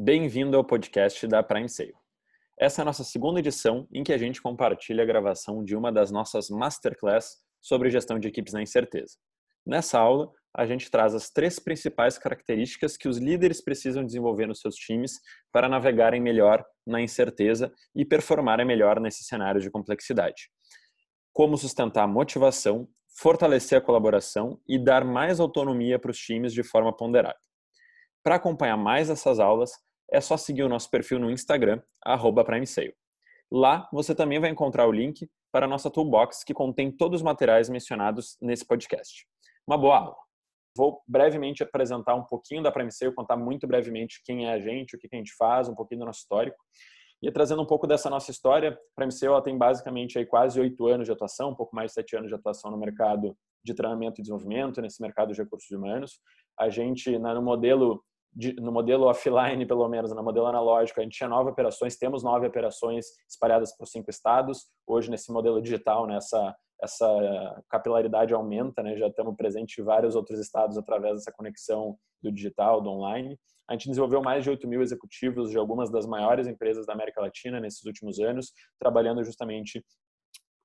Bem-vindo ao podcast da Prime Sale. Essa é a nossa segunda edição em que a gente compartilha a gravação de uma das nossas masterclass sobre gestão de equipes na incerteza. Nessa aula, a gente traz as três principais características que os líderes precisam desenvolver nos seus times para navegarem melhor na incerteza e performarem melhor nesse cenário de complexidade. Como sustentar a motivação, fortalecer a colaboração e dar mais autonomia para os times de forma ponderada. Para acompanhar mais essas aulas, é só seguir o nosso perfil no Instagram, PrimeSale. Lá você também vai encontrar o link para a nossa toolbox que contém todos os materiais mencionados nesse podcast. Uma boa aula! Vou brevemente apresentar um pouquinho da PrimeSale, contar muito brevemente quem é a gente, o que a gente faz, um pouquinho do nosso histórico. E trazendo um pouco dessa nossa história, a PrimeSale ela tem basicamente aí quase oito anos de atuação, um pouco mais de sete anos de atuação no mercado de treinamento e desenvolvimento, nesse mercado de recursos humanos. A gente, no modelo de, no modelo offline, pelo menos, no modelo analógico, a gente tinha nove operações, temos nove operações espalhadas por cinco estados. Hoje, nesse modelo digital, né, essa capilaridade aumenta, né? já estamos presentes em vários outros estados através dessa conexão do digital, do online. A gente desenvolveu mais de 8 mil executivos de algumas das maiores empresas da América Latina nesses últimos anos, trabalhando justamente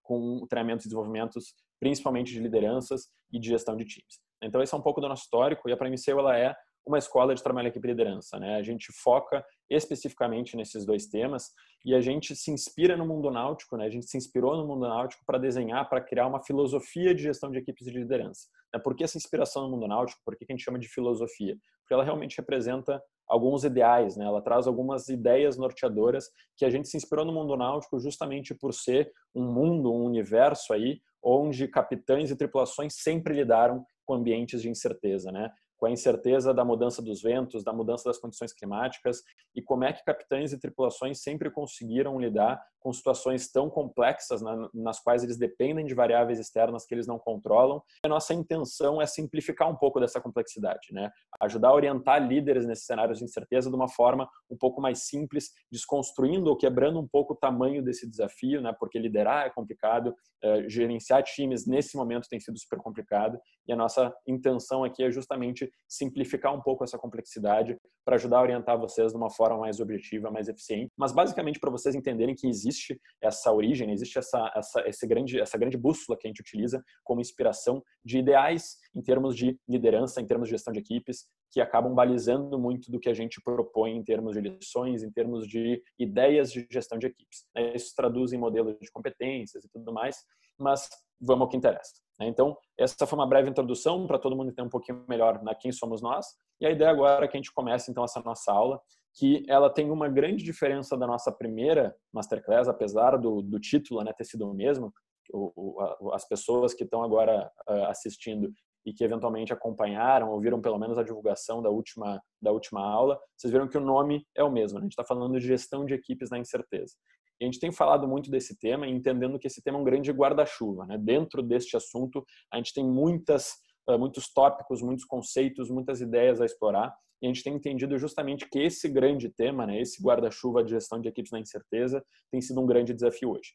com treinamentos e desenvolvimentos, principalmente de lideranças e de gestão de times. Então, esse é um pouco do nosso histórico e a Primiceu, ela é uma escola de trabalho equipe e liderança. Né? A gente foca especificamente nesses dois temas e a gente se inspira no mundo náutico, né? a gente se inspirou no mundo náutico para desenhar, para criar uma filosofia de gestão de equipes de liderança. Né? Por que essa inspiração no mundo náutico? Por que a gente chama de filosofia? Porque ela realmente representa alguns ideais, né? ela traz algumas ideias norteadoras que a gente se inspirou no mundo náutico justamente por ser um mundo, um universo aí, onde capitães e tripulações sempre lidaram com ambientes de incerteza, né? Com a incerteza da mudança dos ventos, da mudança das condições climáticas e como é que capitães e tripulações sempre conseguiram lidar com situações tão complexas nas quais eles dependem de variáveis externas que eles não controlam. A nossa intenção é simplificar um pouco dessa complexidade, né? Ajudar a orientar líderes nesses cenários de incerteza de uma forma um pouco mais simples, desconstruindo ou quebrando um pouco o tamanho desse desafio, né? Porque liderar é complicado, é, gerenciar times nesse momento tem sido super complicado e a nossa intenção aqui é justamente simplificar um pouco essa complexidade para ajudar a orientar vocês de uma forma mais objetiva, mais eficiente, mas basicamente para vocês entenderem que existe essa origem, existe essa, essa, esse grande, essa grande bússola que a gente utiliza como inspiração de ideais em termos de liderança, em termos de gestão de equipes, que acabam balizando muito do que a gente propõe em termos de lições, em termos de ideias de gestão de equipes. Isso traduz em modelos de competências e tudo mais, mas vamos ao que interessa. Né? Então, essa foi uma breve introdução para todo mundo entender um pouquinho melhor na quem somos nós. E a ideia agora é que a gente comece então essa nossa aula, que ela tem uma grande diferença da nossa primeira masterclass, apesar do, do título né, ter sido o mesmo. O, o, as pessoas que estão agora uh, assistindo e que eventualmente acompanharam, ouviram pelo menos a divulgação da última, da última aula, vocês viram que o nome é o mesmo. Né? A gente está falando de gestão de equipes na incerteza. E a gente tem falado muito desse tema, entendendo que esse tema é um grande guarda-chuva. Né? Dentro deste assunto, a gente tem muitas, eh, muitos tópicos, muitos conceitos, muitas ideias a explorar. E a gente tem entendido justamente que esse grande tema, né, esse guarda-chuva de gestão de equipes na incerteza, tem sido um grande desafio hoje.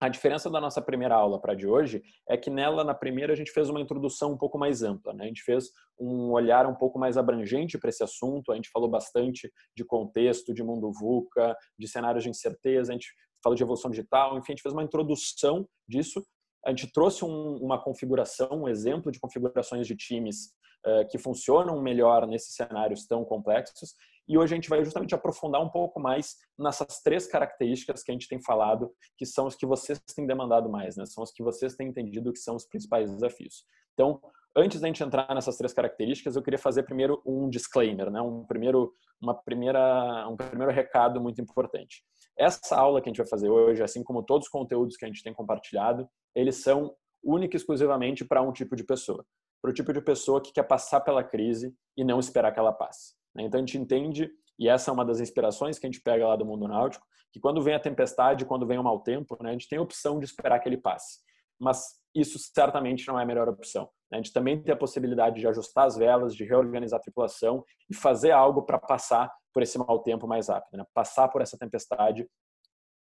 A diferença da nossa primeira aula para de hoje é que nela, na primeira, a gente fez uma introdução um pouco mais ampla. Né? A gente fez um olhar um pouco mais abrangente para esse assunto. A gente falou bastante de contexto, de mundo VUCA, de cenários de incerteza, a gente falou de evolução digital, enfim, a gente fez uma introdução disso. A gente trouxe um, uma configuração, um exemplo de configurações de times uh, que funcionam melhor nesses cenários tão complexos e hoje a gente vai justamente aprofundar um pouco mais nessas três características que a gente tem falado, que são os que vocês têm demandado mais, né? São os que vocês têm entendido que são os principais desafios. Então, antes da gente entrar nessas três características, eu queria fazer primeiro um disclaimer, né? Um primeiro, uma primeira, um primeiro recado muito importante. Essa aula que a gente vai fazer hoje, assim como todos os conteúdos que a gente tem compartilhado, eles são única e exclusivamente para um tipo de pessoa. Para o tipo de pessoa que quer passar pela crise e não esperar que ela passe. Né? Então a gente entende, e essa é uma das inspirações que a gente pega lá do mundo náutico, que quando vem a tempestade, quando vem o mau tempo, né, a gente tem a opção de esperar que ele passe. Mas isso certamente não é a melhor opção. Né? A gente também tem a possibilidade de ajustar as velas, de reorganizar a tripulação e fazer algo para passar por esse mau tempo mais rápido, né? passar por essa tempestade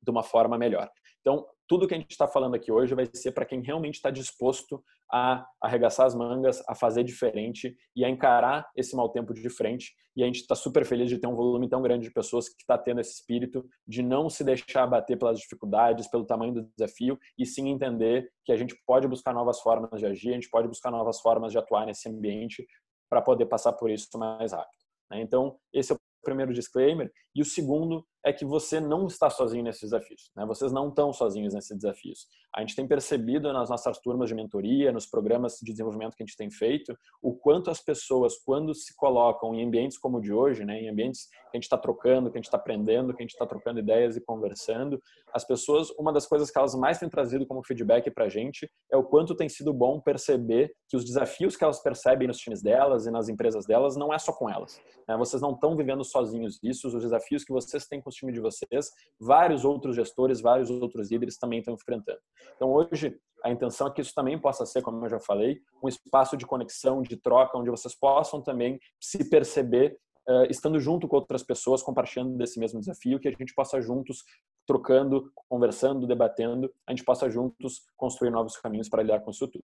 de uma forma melhor. Então, tudo que a gente está falando aqui hoje vai ser para quem realmente está disposto a arregaçar as mangas, a fazer diferente e a encarar esse mau tempo de frente. E a gente está super feliz de ter um volume tão grande de pessoas que está tendo esse espírito de não se deixar abater pelas dificuldades, pelo tamanho do desafio e sim entender que a gente pode buscar novas formas de agir, a gente pode buscar novas formas de atuar nesse ambiente para poder passar por isso mais rápido. Né? Então, esse é o primeiro disclaimer. E o segundo é que você não está sozinho nesses desafios. Né? Vocês não estão sozinhos nesses desafios. A gente tem percebido nas nossas turmas de mentoria, nos programas de desenvolvimento que a gente tem feito, o quanto as pessoas, quando se colocam em ambientes como o de hoje, né, em ambientes que a gente está trocando, que a gente está aprendendo, que a gente está trocando ideias e conversando, as pessoas, uma das coisas que elas mais têm trazido como feedback para a gente é o quanto tem sido bom perceber que os desafios que elas percebem nos times delas e nas empresas delas não é só com elas. Né? Vocês não estão vivendo sozinhos isso, os desafios que vocês têm com time de vocês, vários outros gestores, vários outros líderes também estão enfrentando. Então, hoje, a intenção é que isso também possa ser, como eu já falei, um espaço de conexão, de troca, onde vocês possam também se perceber uh, estando junto com outras pessoas, compartilhando desse mesmo desafio, que a gente possa juntos, trocando, conversando, debatendo, a gente possa juntos construir novos caminhos para lidar com isso tudo.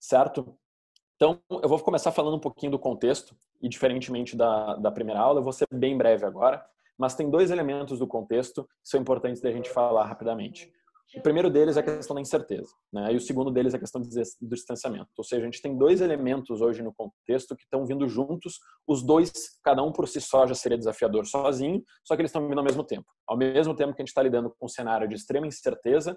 Certo? Então, eu vou começar falando um pouquinho do contexto, e diferentemente da, da primeira aula, eu vou ser bem breve agora, mas tem dois elementos do contexto que são importantes da gente falar rapidamente. O primeiro deles é a questão da incerteza, né? E o segundo deles é a questão do distanciamento. Ou seja, a gente tem dois elementos hoje no contexto que estão vindo juntos. Os dois, cada um por si só, já seria desafiador sozinho, só que eles estão vindo ao mesmo tempo. Ao mesmo tempo que a gente está lidando com um cenário de extrema incerteza,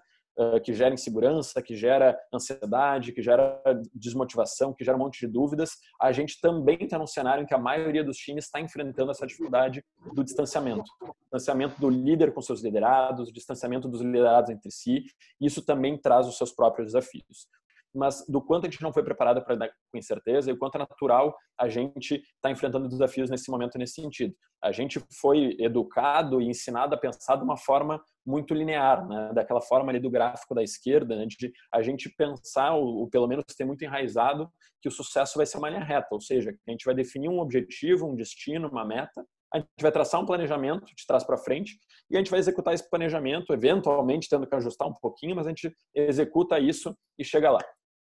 que gera insegurança, que gera ansiedade, que gera desmotivação, que gera um monte de dúvidas, a gente também está num cenário em que a maioria dos times está enfrentando essa dificuldade do distanciamento. Distanciamento do líder com seus liderados, distanciamento dos liderados entre si, isso também traz os seus próprios desafios mas do quanto a gente não foi preparado para lidar com incerteza e o quanto é natural a gente estar tá enfrentando desafios nesse momento nesse sentido. A gente foi educado e ensinado a pensar de uma forma muito linear, né? daquela forma ali do gráfico da esquerda, né? de a gente pensar, ou pelo menos ter muito enraizado, que o sucesso vai ser uma linha reta, ou seja, a gente vai definir um objetivo, um destino, uma meta, a gente vai traçar um planejamento de trás para frente e a gente vai executar esse planejamento, eventualmente tendo que ajustar um pouquinho, mas a gente executa isso e chega lá.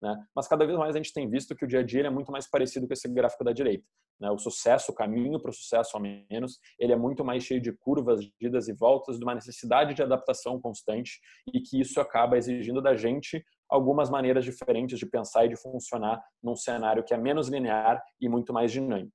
Né? Mas cada vez mais a gente tem visto que o dia a dia é muito mais parecido com esse gráfico da direita. Né? O sucesso, o caminho para o sucesso ao menos, ele é muito mais cheio de curvas, de idas e voltas, de uma necessidade de adaptação constante e que isso acaba exigindo da gente algumas maneiras diferentes de pensar e de funcionar num cenário que é menos linear e muito mais dinâmico.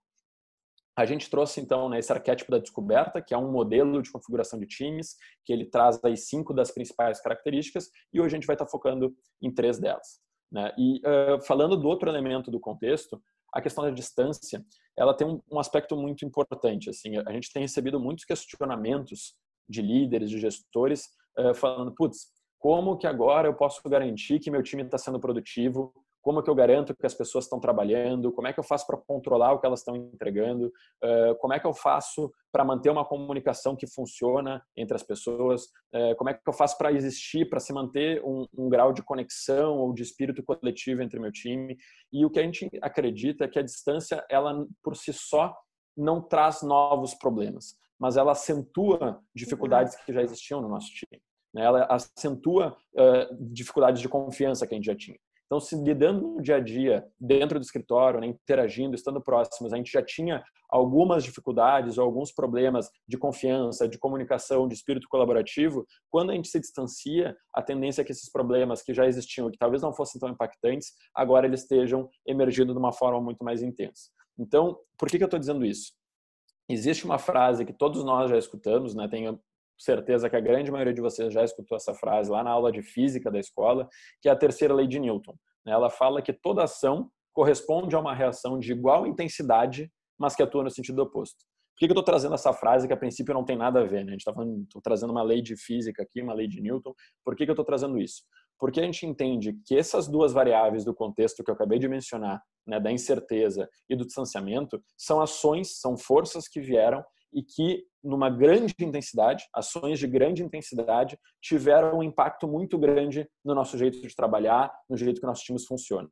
A gente trouxe então né, esse arquétipo da descoberta, que é um modelo de configuração de times, que ele traz aí cinco das principais características, e hoje a gente vai estar focando em três delas. Né? E uh, falando do outro elemento do contexto, a questão da distância, ela tem um, um, aspecto muito importante. Assim, a gente tem recebido muitos questionamentos de líderes, de gestores, uh, falando, putz, como que agora eu posso garantir que meu time está sendo produtivo como que eu garanto que as pessoas estão trabalhando, como é que eu faço para controlar o que elas estão entregando, como é que eu faço para manter uma comunicação que funciona entre as pessoas, como é que eu faço para existir, para se manter um, um, grau de conexão ou de espírito coletivo entre meu time. E o que a gente acredita é que a distância, ela por si só não traz novos problemas, mas ela acentua dificuldades que já existiam no nosso time. Né? Ela acentua dificuldades de confiança que a gente já tinha. Então, se lidando no dia a dia, dentro do escritório, né, interagindo, estando próximos, a gente já tinha algumas dificuldades ou alguns problemas de confiança, de comunicação, de espírito colaborativo, quando a gente se distancia, a tendência é que esses problemas que já existiam, que talvez não fossem tão impactantes, agora eles estejam emergindo de uma forma muito mais intensa. Então, por que, que eu estou dizendo isso? Existe uma frase que todos nós já escutamos, né? Tenho certeza que a grande maioria de vocês já escutou essa frase lá na aula de física da escola, que é a terceira lei de Newton. Ela fala que toda ação corresponde a uma reação de igual intensidade, mas que atua no sentido oposto. Por que eu estou trazendo essa frase que a princípio não tem nada a ver? Né? A gente está trazendo uma lei de física aqui, uma lei de Newton. Por que eu estou trazendo isso? Porque a gente entende que essas duas variáveis do contexto que eu acabei de mencionar, né, da incerteza e do distanciamento, são ações, são forças que vieram e que, numa grande intensidade, ações de grande intensidade, tiveram um impacto muito grande no nosso jeito de trabalhar, no jeito que nossos times funcionam.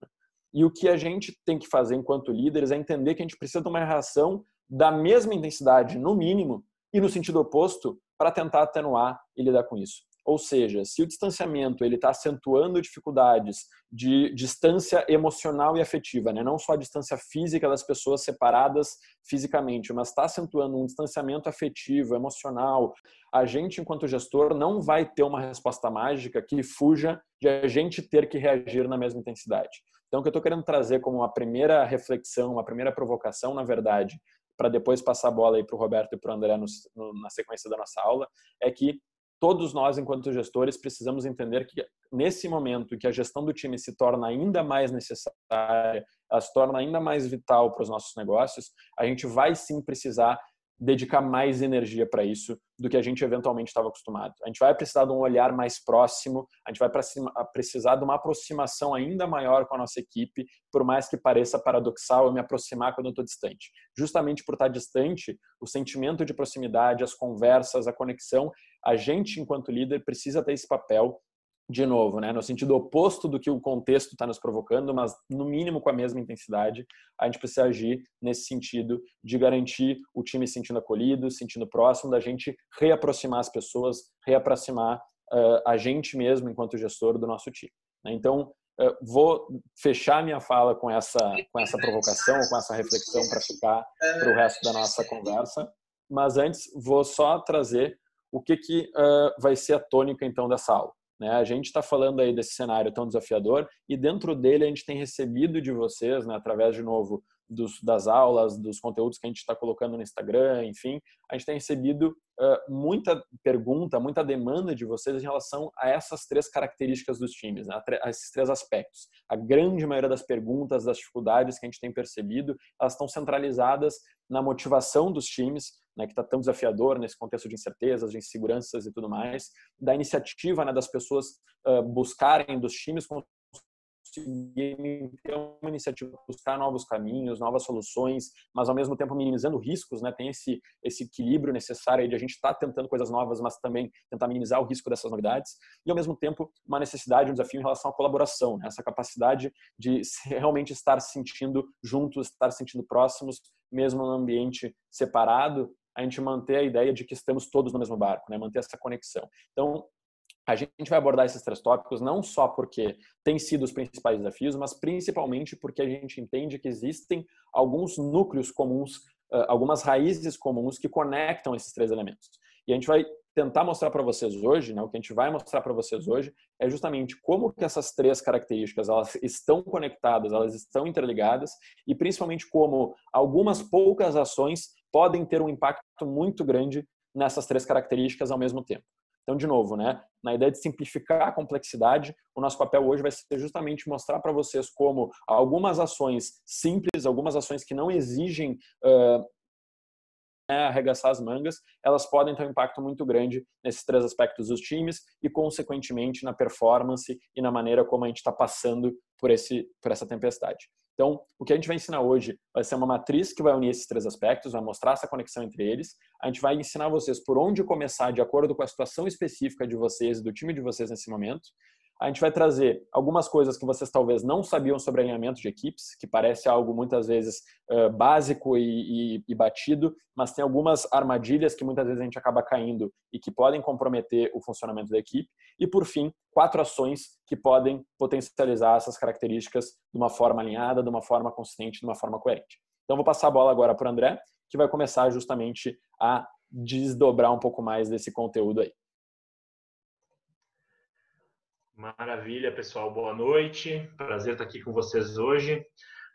E o que a gente tem que fazer enquanto líderes é entender que a gente precisa de uma reação da mesma intensidade, no mínimo, e no sentido oposto, para tentar atenuar e lidar com isso. Ou seja, se o distanciamento ele está acentuando dificuldades de distância emocional e afetiva, né? não só a distância física das pessoas separadas fisicamente, mas está acentuando um distanciamento afetivo, emocional, a gente, enquanto gestor, não vai ter uma resposta mágica que fuja de a gente ter que reagir na mesma intensidade. Então, o que eu estou querendo trazer como uma primeira reflexão, uma primeira provocação, na verdade, para depois passar a bola aí para o Roberto e para o André no, no, na sequência da nossa aula, é que todos nós, enquanto gestores, precisamos entender que nesse momento em que a gestão do time se torna ainda mais necessária, ela se torna ainda mais vital para os nossos negócios, a gente vai sim precisar dedicar mais energia para isso do que a gente eventualmente estava acostumado. A gente vai precisar de um olhar mais próximo, a gente vai precisar de uma aproximação ainda maior com a nossa equipe, por mais que pareça paradoxal eu me aproximar quando eu estou distante. Justamente por estar distante, o sentimento de proximidade, as conversas, a conexão, a gente, enquanto líder, precisa ter esse papel de novo, né, no sentido oposto do que o contexto está nos provocando, mas no mínimo com a mesma intensidade, a gente precisa agir nesse sentido de garantir o time se sentindo acolhido, se sentindo próximo, da gente reaproximar as pessoas, reaproximar uh, a gente mesmo enquanto gestor do nosso time. Né? Então, uh, vou fechar minha fala com essa com essa provocação, com essa reflexão para ficar para o resto da nossa conversa. Mas antes, vou só trazer o que, que uh, vai ser a tônica então dessa aula. Né? A gente está falando aí desse cenário tão desafiador e dentro dele a gente tem recebido de vocês, né, através de novo dos, das aulas, dos conteúdos que a gente está colocando no Instagram, enfim, a gente tem recebido uh, muita pergunta, muita demanda de vocês em relação a essas três características dos times, né, a esses três aspectos. A grande maioria das perguntas, das dificuldades que a gente tem percebido, elas estão centralizadas na motivação dos times, né, que está tão desafiador nesse contexto de incertezas, de inseguranças e tudo mais, da iniciativa né, das pessoas uh, buscarem, dos times conseguirem ter uma iniciativa, buscar novos caminhos, novas soluções, mas ao mesmo tempo minimizando riscos, né? Tem esse esse equilíbrio necessário de a gente estar tá tentando coisas novas, mas também tentar minimizar o risco dessas novidades e ao mesmo tempo uma necessidade, um desafio em relação à colaboração, né? essa capacidade de realmente estar se sentindo juntos, estar se sentindo próximos, mesmo no ambiente separado, a gente manter a ideia de que estamos todos no mesmo barco, né? Manter essa conexão. Então, a gente vai abordar esses três tópicos não só porque têm sido os principais desafios, mas principalmente porque a gente entende que existem alguns núcleos comuns, algumas raízes comuns que conectam esses três elementos. E a gente vai tentar mostrar para vocês hoje, né, o que a gente vai mostrar para vocês hoje é justamente como que essas três características elas estão conectadas, elas estão interligadas e principalmente como algumas poucas ações podem ter um impacto muito grande nessas três características ao mesmo tempo. Então, de novo, né, na ideia de simplificar a complexidade, o nosso papel hoje vai ser justamente mostrar para vocês como algumas ações simples, algumas ações que não exigem uh, arregaçar as mangas, elas podem ter um impacto muito grande nesses três aspectos dos times e, consequentemente, na performance e na maneira como a gente está passando por, esse, por essa tempestade. Então, o que a gente vai ensinar hoje vai ser uma matriz que vai unir esses três aspectos, vai mostrar essa conexão entre eles. A gente vai ensinar vocês por onde começar de acordo com a situação específica de vocês e do time de vocês nesse momento. A gente vai trazer algumas coisas que vocês talvez não sabiam sobre alinhamento de equipes, que parece algo muitas vezes uh, básico e, e, e, batido, mas tem algumas armadilhas que muitas vezes a gente acaba caindo e que podem comprometer o funcionamento da equipe. E por fim, quatro ações que podem potencializar essas características de uma forma alinhada, de uma forma consistente, de uma forma coerente. Então vou passar a bola agora para o André, que vai começar justamente a desdobrar um pouco mais desse conteúdo aí. Maravilha, pessoal. Boa noite. Prazer estar aqui com vocês hoje,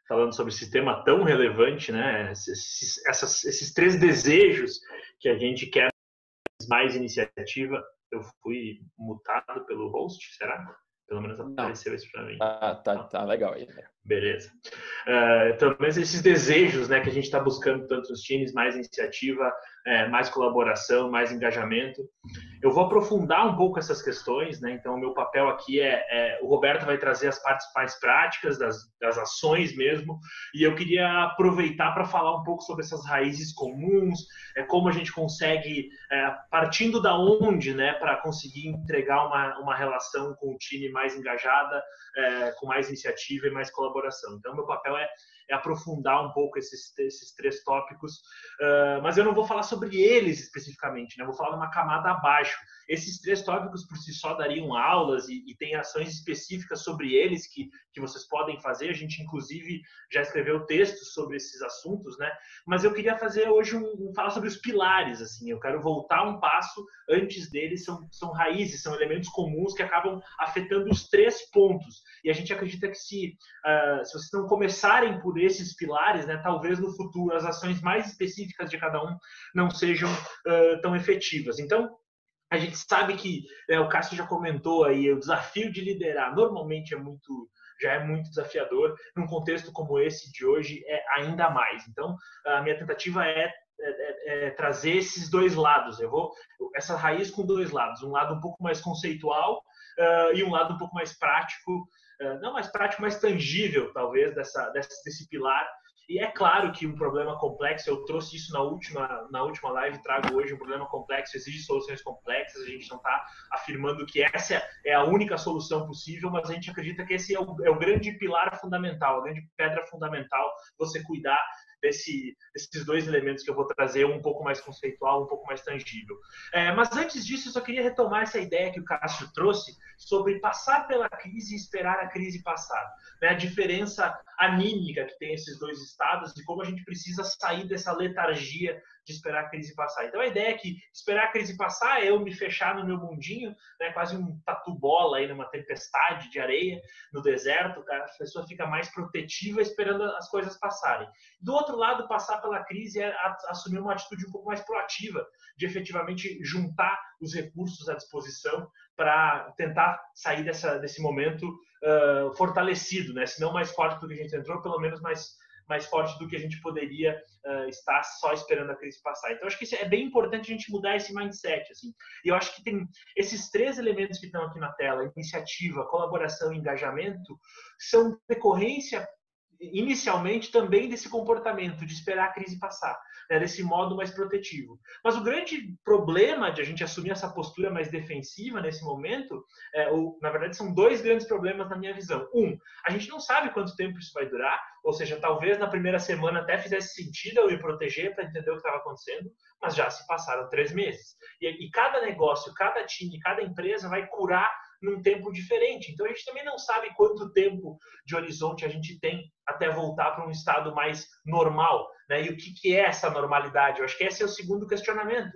falando sobre esse tema tão relevante, né? Esses, essas, esses três desejos que a gente quer mais iniciativa. Eu fui mutado pelo host, será? Pelo menos apareceu isso para mim. Ah, tá, tá legal aí. Né? Beleza. Uh, esses desejos né, que a gente está buscando tanto nos times, mais iniciativa, é, mais colaboração, mais engajamento. Eu vou aprofundar um pouco essas questões, né? Então, o meu papel aqui é, é o Roberto vai trazer as partes mais práticas das, das ações mesmo, e eu queria aproveitar para falar um pouco sobre essas raízes comuns, é, como a gente consegue, é, partindo da onde, né, para conseguir entregar uma, uma relação com o time mais engajada, é, com mais iniciativa e mais colaboração. Então, meu papel é é aprofundar um pouco esses, esses três tópicos, uh, mas eu não vou falar sobre eles especificamente, né? vou falar uma camada abaixo. Esses três tópicos por si só dariam aulas e, e tem ações específicas sobre eles que, que vocês podem fazer. A gente, inclusive, já escreveu textos sobre esses assuntos, né? Mas eu queria fazer hoje um, um falar sobre os pilares, assim. Eu quero voltar um passo antes deles, são, são raízes, são elementos comuns que acabam afetando os três pontos. E a gente acredita que se, uh, se vocês não começarem por esses pilares, né, talvez no futuro as ações mais específicas de cada um não sejam uh, tão efetivas. Então, a gente sabe que né, o Cássio já comentou aí, o desafio de liderar normalmente é muito já é muito desafiador. Num contexto como esse de hoje, é ainda mais. Então, a minha tentativa é, é, é, é trazer esses dois lados. Eu vou essa raiz com dois lados, um lado um pouco mais conceitual uh, e um lado um pouco mais prático, não mais prático, mais tangível, talvez, dessa, desse, desse pilar. E é claro que um problema complexo, eu trouxe isso na última, na última live, trago hoje um problema complexo, exige soluções complexas, a gente não está afirmando que essa é a única solução possível, mas a gente acredita que esse é o, é o grande pilar fundamental, a grande pedra fundamental, você cuidar desse, desses dois elementos que eu vou trazer, um pouco mais conceitual, um pouco mais tangível. É, mas antes disso, eu só queria retomar essa ideia que o Cássio trouxe sobre passar pela crise e esperar a crise passar. Né? A diferença anímica que tem esses dois estados e como a gente precisa sair dessa letargia de esperar a crise passar. Então a ideia é que esperar a crise passar é eu me fechar no meu mundinho, né, quase um tatu bola aí numa tempestade de areia no deserto, cara, a pessoa fica mais protetiva esperando as coisas passarem. Do outro lado, passar pela crise é assumir uma atitude um pouco mais proativa, de efetivamente juntar os recursos à disposição para tentar sair dessa, desse momento uh, fortalecido, né? se não mais forte do que a gente entrou, pelo menos mais mais forte do que a gente poderia uh, estar só esperando a crise passar. Então, acho que é bem importante a gente mudar esse mindset. Assim. E eu acho que tem esses três elementos que estão aqui na tela, iniciativa, colaboração e engajamento, são decorrência inicialmente também desse comportamento de esperar a crise passar, né, desse modo mais protetivo. Mas o grande problema de a gente assumir essa postura mais defensiva nesse momento, é, ou, na verdade são dois grandes problemas na minha visão. Um, a gente não sabe quanto tempo isso vai durar, ou seja, talvez na primeira semana até fizesse sentido eu me proteger para entender o que estava acontecendo, mas já se passaram três meses. E, e cada negócio, cada time, cada empresa vai curar num tempo diferente. Então a gente também não sabe quanto tempo de horizonte a gente tem até voltar para um estado mais normal. Né? E o que, que é essa normalidade? Eu acho que esse é o segundo questionamento.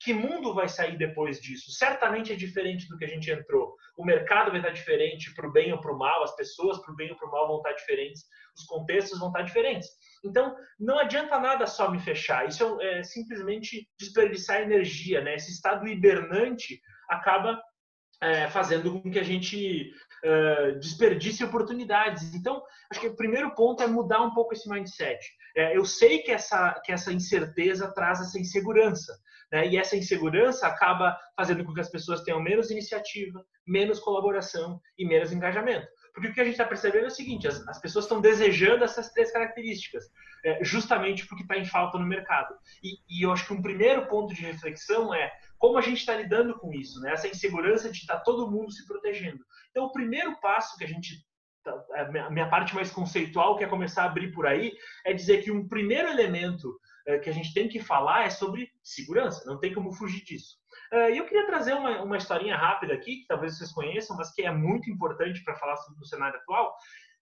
Que mundo vai sair depois disso? Certamente é diferente do que a gente entrou. O mercado vai estar diferente para o bem ou para o mal, as pessoas para o bem ou para o mal vão estar diferentes, os contextos vão estar diferentes. Então, não adianta nada só me fechar. Isso é, é simplesmente desperdiçar energia. Né? Esse estado hibernante acaba é, fazendo com que a gente é, desperdice oportunidades. Então, acho que o primeiro ponto é mudar um pouco esse mindset. É, eu sei que essa, que essa incerteza traz essa insegurança, né? e essa insegurança acaba fazendo com que as pessoas tenham menos iniciativa, menos colaboração e menos engajamento. Porque o que a gente está percebendo é o seguinte: as, as pessoas estão desejando essas três características, é, justamente porque está em falta no mercado. E, e eu acho que um primeiro ponto de reflexão é como a gente está lidando com isso, né? Essa insegurança de estar tá todo mundo se protegendo. Então, o primeiro passo que a gente tá, a minha parte mais conceitual que é começar a abrir por aí é dizer que um primeiro elemento é, que a gente tem que falar é sobre segurança, não tem como fugir disso. É, e eu queria trazer uma, uma historinha rápida aqui, que talvez vocês conheçam, mas que é muito importante para falar sobre o cenário atual,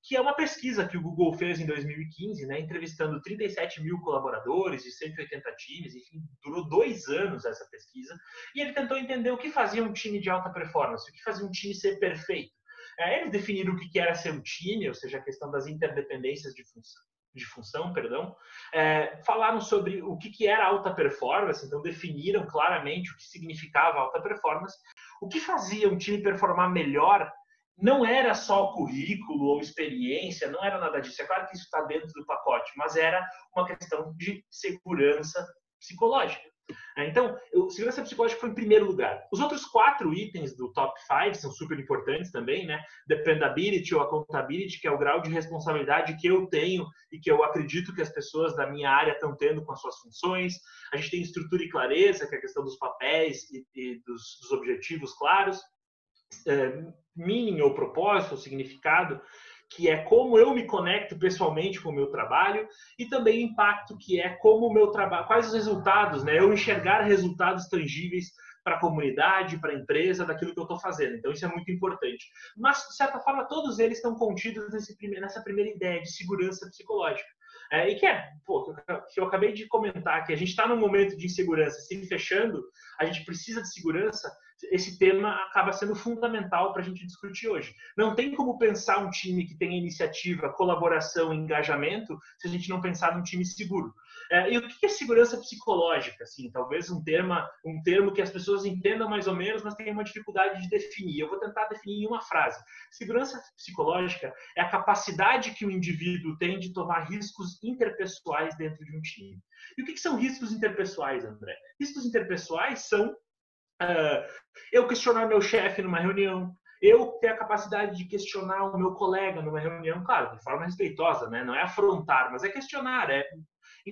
que é uma pesquisa que o Google fez em 2015, né, entrevistando 37 mil colaboradores de 180 times, enfim, durou dois anos essa pesquisa, e ele tentou entender o que fazia um time de alta performance, o que fazia um time ser perfeito. É, eles definiram o que era ser um time, ou seja, a questão das interdependências de função, de função, perdão, é, falaram sobre o que, que era alta performance, então definiram claramente o que significava alta performance, o que fazia um time performar melhor não era só currículo ou experiência, não era nada disso. É claro que isso está dentro do pacote, mas era uma questão de segurança psicológica. É, então, segurança psicológica foi em primeiro lugar. Os outros quatro itens do top 5 são super importantes também, né? Dependability ou accountability, que é o grau de responsabilidade que eu tenho e que eu acredito que as pessoas da minha área estão tendo com as suas funções. A gente tem estrutura e clareza, que é a questão dos papéis e, e dos, dos objetivos claros é, meaning ou propósito, ou significado, que é como eu me conecto pessoalmente com o meu trabalho, e também impacto, que é como o meu trabalho, quais os resultados, né? Eu enxergar resultados tangíveis para a comunidade, para a empresa, daquilo que eu estou fazendo. Então, isso é muito importante. Mas, de certa forma, todos eles estão contidos nesse, nessa primeira ideia de segurança psicológica. É, e que é, pô, que eu acabei de comentar, que a gente está num momento de insegurança se fechando, a gente precisa de segurança, esse tema acaba sendo fundamental para a gente discutir hoje. Não tem como pensar um time que tenha iniciativa, colaboração, engajamento, se a gente não pensar num time seguro. É, e o que é segurança psicológica? Assim, talvez um termo, um termo que as pessoas entendam mais ou menos, mas tenham uma dificuldade de definir. Eu vou tentar definir em uma frase. Segurança psicológica é a capacidade que o indivíduo tem de tomar riscos interpessoais dentro de um time. E o que são riscos interpessoais, André? Riscos interpessoais são eu questionar meu chefe numa reunião, eu ter a capacidade de questionar o meu colega numa reunião, claro, de forma respeitosa, né? Não é afrontar, mas é questionar, é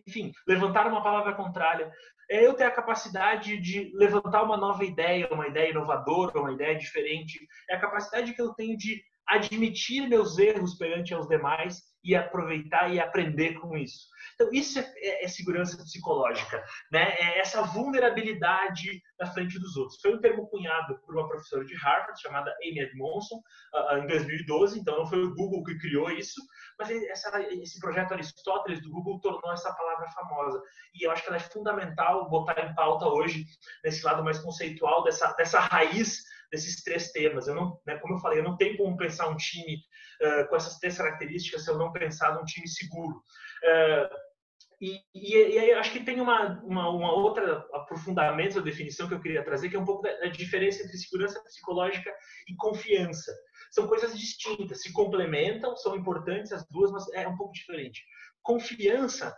enfim, levantar uma palavra contrária. É eu ter a capacidade de levantar uma nova ideia, uma ideia inovadora, uma ideia diferente. É a capacidade que eu tenho de admitir meus erros perante aos demais e aproveitar e aprender com isso. Então, isso é, é, é, segurança psicológica, né? É essa vulnerabilidade na frente dos outros. Foi um termo cunhado por uma professora de Harvard chamada Amy Edmondson uh, em 2012, então não foi o Google que criou isso, mas essa, esse projeto Aristóteles do Google tornou essa palavra famosa. E eu acho que ela é fundamental botar em pauta hoje, nesse lado mais conceitual, dessa, dessa raiz desses três temas. Eu não, né, como eu falei, eu não tenho como pensar um time uh, com essas três características se eu não pensar num time seguro. Uh, e, e, e, aí acho que tem uma, uma, uma, outra aprofundamento da definição que eu queria trazer, que é um pouco da, da, diferença entre segurança psicológica e confiança. São coisas distintas, se complementam, são importantes as duas, mas é um pouco diferente. Confiança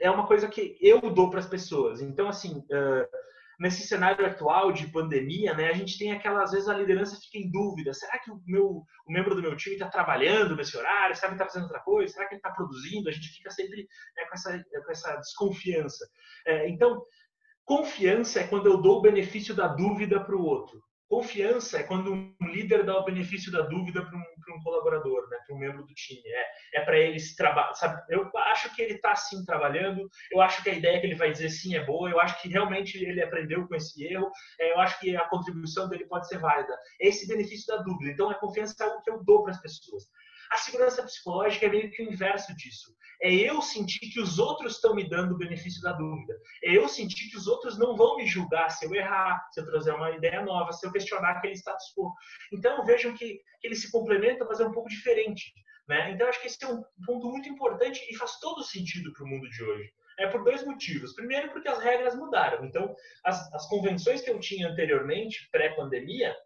é uma coisa que eu dou para as pessoas. Então, assim, uh, nesse cenário atual de pandemia, né, a gente tem aquela, às vezes a liderança fica em dúvida, será que o, meu, o membro do meu time está trabalhando nesse horário, será que está fazendo outra coisa, será que ele está produzindo? A gente fica sempre né, com, essa, com essa desconfiança. É, então, confiança é quando eu dou o benefício da dúvida para o outro. Confiança é quando um líder dá o benefício da dúvida para um, um, colaborador, né, para um membro do time. É, é para eles trabalhar. Eu acho que ele está sim trabalhando, eu acho que a ideia que ele vai dizer sim é boa, eu acho que realmente ele aprendeu com esse erro, é, eu acho que a contribuição dele pode ser válida. Esse benefício da dúvida. Então, a confiança é algo que eu dou para as pessoas. A segurança psicológica é meio que o inverso disso. É eu sentir que os outros estão me dando o benefício da dúvida. É eu sentir que os outros não vão me julgar se eu errar, se eu trazer uma ideia nova, se eu questionar aquele status quo. Então vejam que, que eles se complementam, mas é um pouco diferente. Né? Então acho que esse é um ponto muito importante e faz todo sentido para o mundo de hoje. É por dois motivos. Primeiro, porque as regras mudaram. Então, as, as convenções que eu tinha anteriormente, pré-pandemia,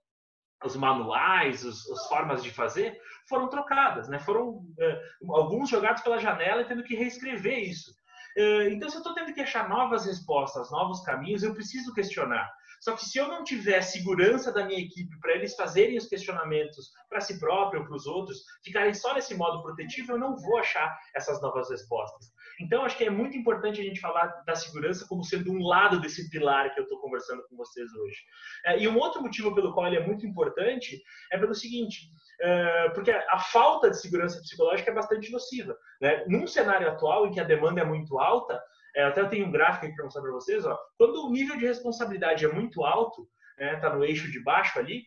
os manuais, os, as formas de fazer, foram trocadas, né? Foram é, alguns jogados pela janela e tendo que reescrever isso. É, então, se eu estou tendo que achar novas respostas, novos caminhos, eu preciso questionar. Só que se eu não tiver segurança da minha equipe para eles fazerem os questionamentos para si próprio ou para os outros, ficarem só nesse modo protetivo, eu não vou achar essas novas respostas. Então, acho que é muito importante a gente falar da segurança como sendo um lado desse pilar que eu estou conversando com vocês hoje. É, e um outro motivo pelo qual ele é muito importante é pelo seguinte: é, porque a falta de segurança psicológica é bastante nociva. Né? Num cenário atual em que a demanda é muito alta, é, até eu tenho um gráfico aqui para mostrar para vocês. Ó. Quando o nível de responsabilidade é muito alto, está né, tá no eixo de baixo ali,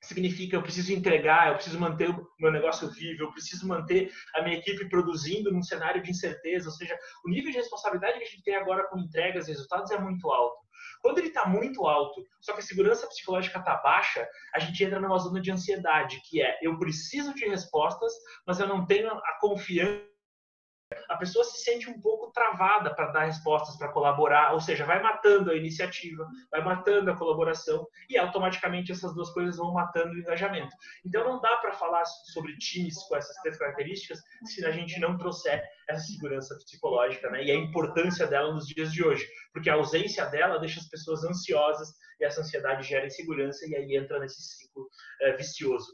significa eu preciso entregar, eu preciso manter o meu negócio vivo, eu preciso manter a minha equipe produzindo num cenário de incerteza. Ou seja, o nível de responsabilidade que a gente tem agora com entregas e resultados é muito alto. Quando ele está muito alto, só que a segurança psicológica está baixa, a gente entra numa zona de ansiedade, que é eu preciso de respostas, mas eu não tenho a confiança a pessoa se sente um pouco travada para dar respostas, para colaborar, ou seja, vai matando a iniciativa, vai matando a colaboração e automaticamente essas duas coisas vão matando o engajamento. Então não dá para falar sobre times com essas três características se a gente não trouxer essa segurança psicológica, né? E a importância dela nos dias de hoje, porque a ausência dela deixa as pessoas ansiosas e essa ansiedade gera insegurança e aí entra nesse ciclo é, vicioso.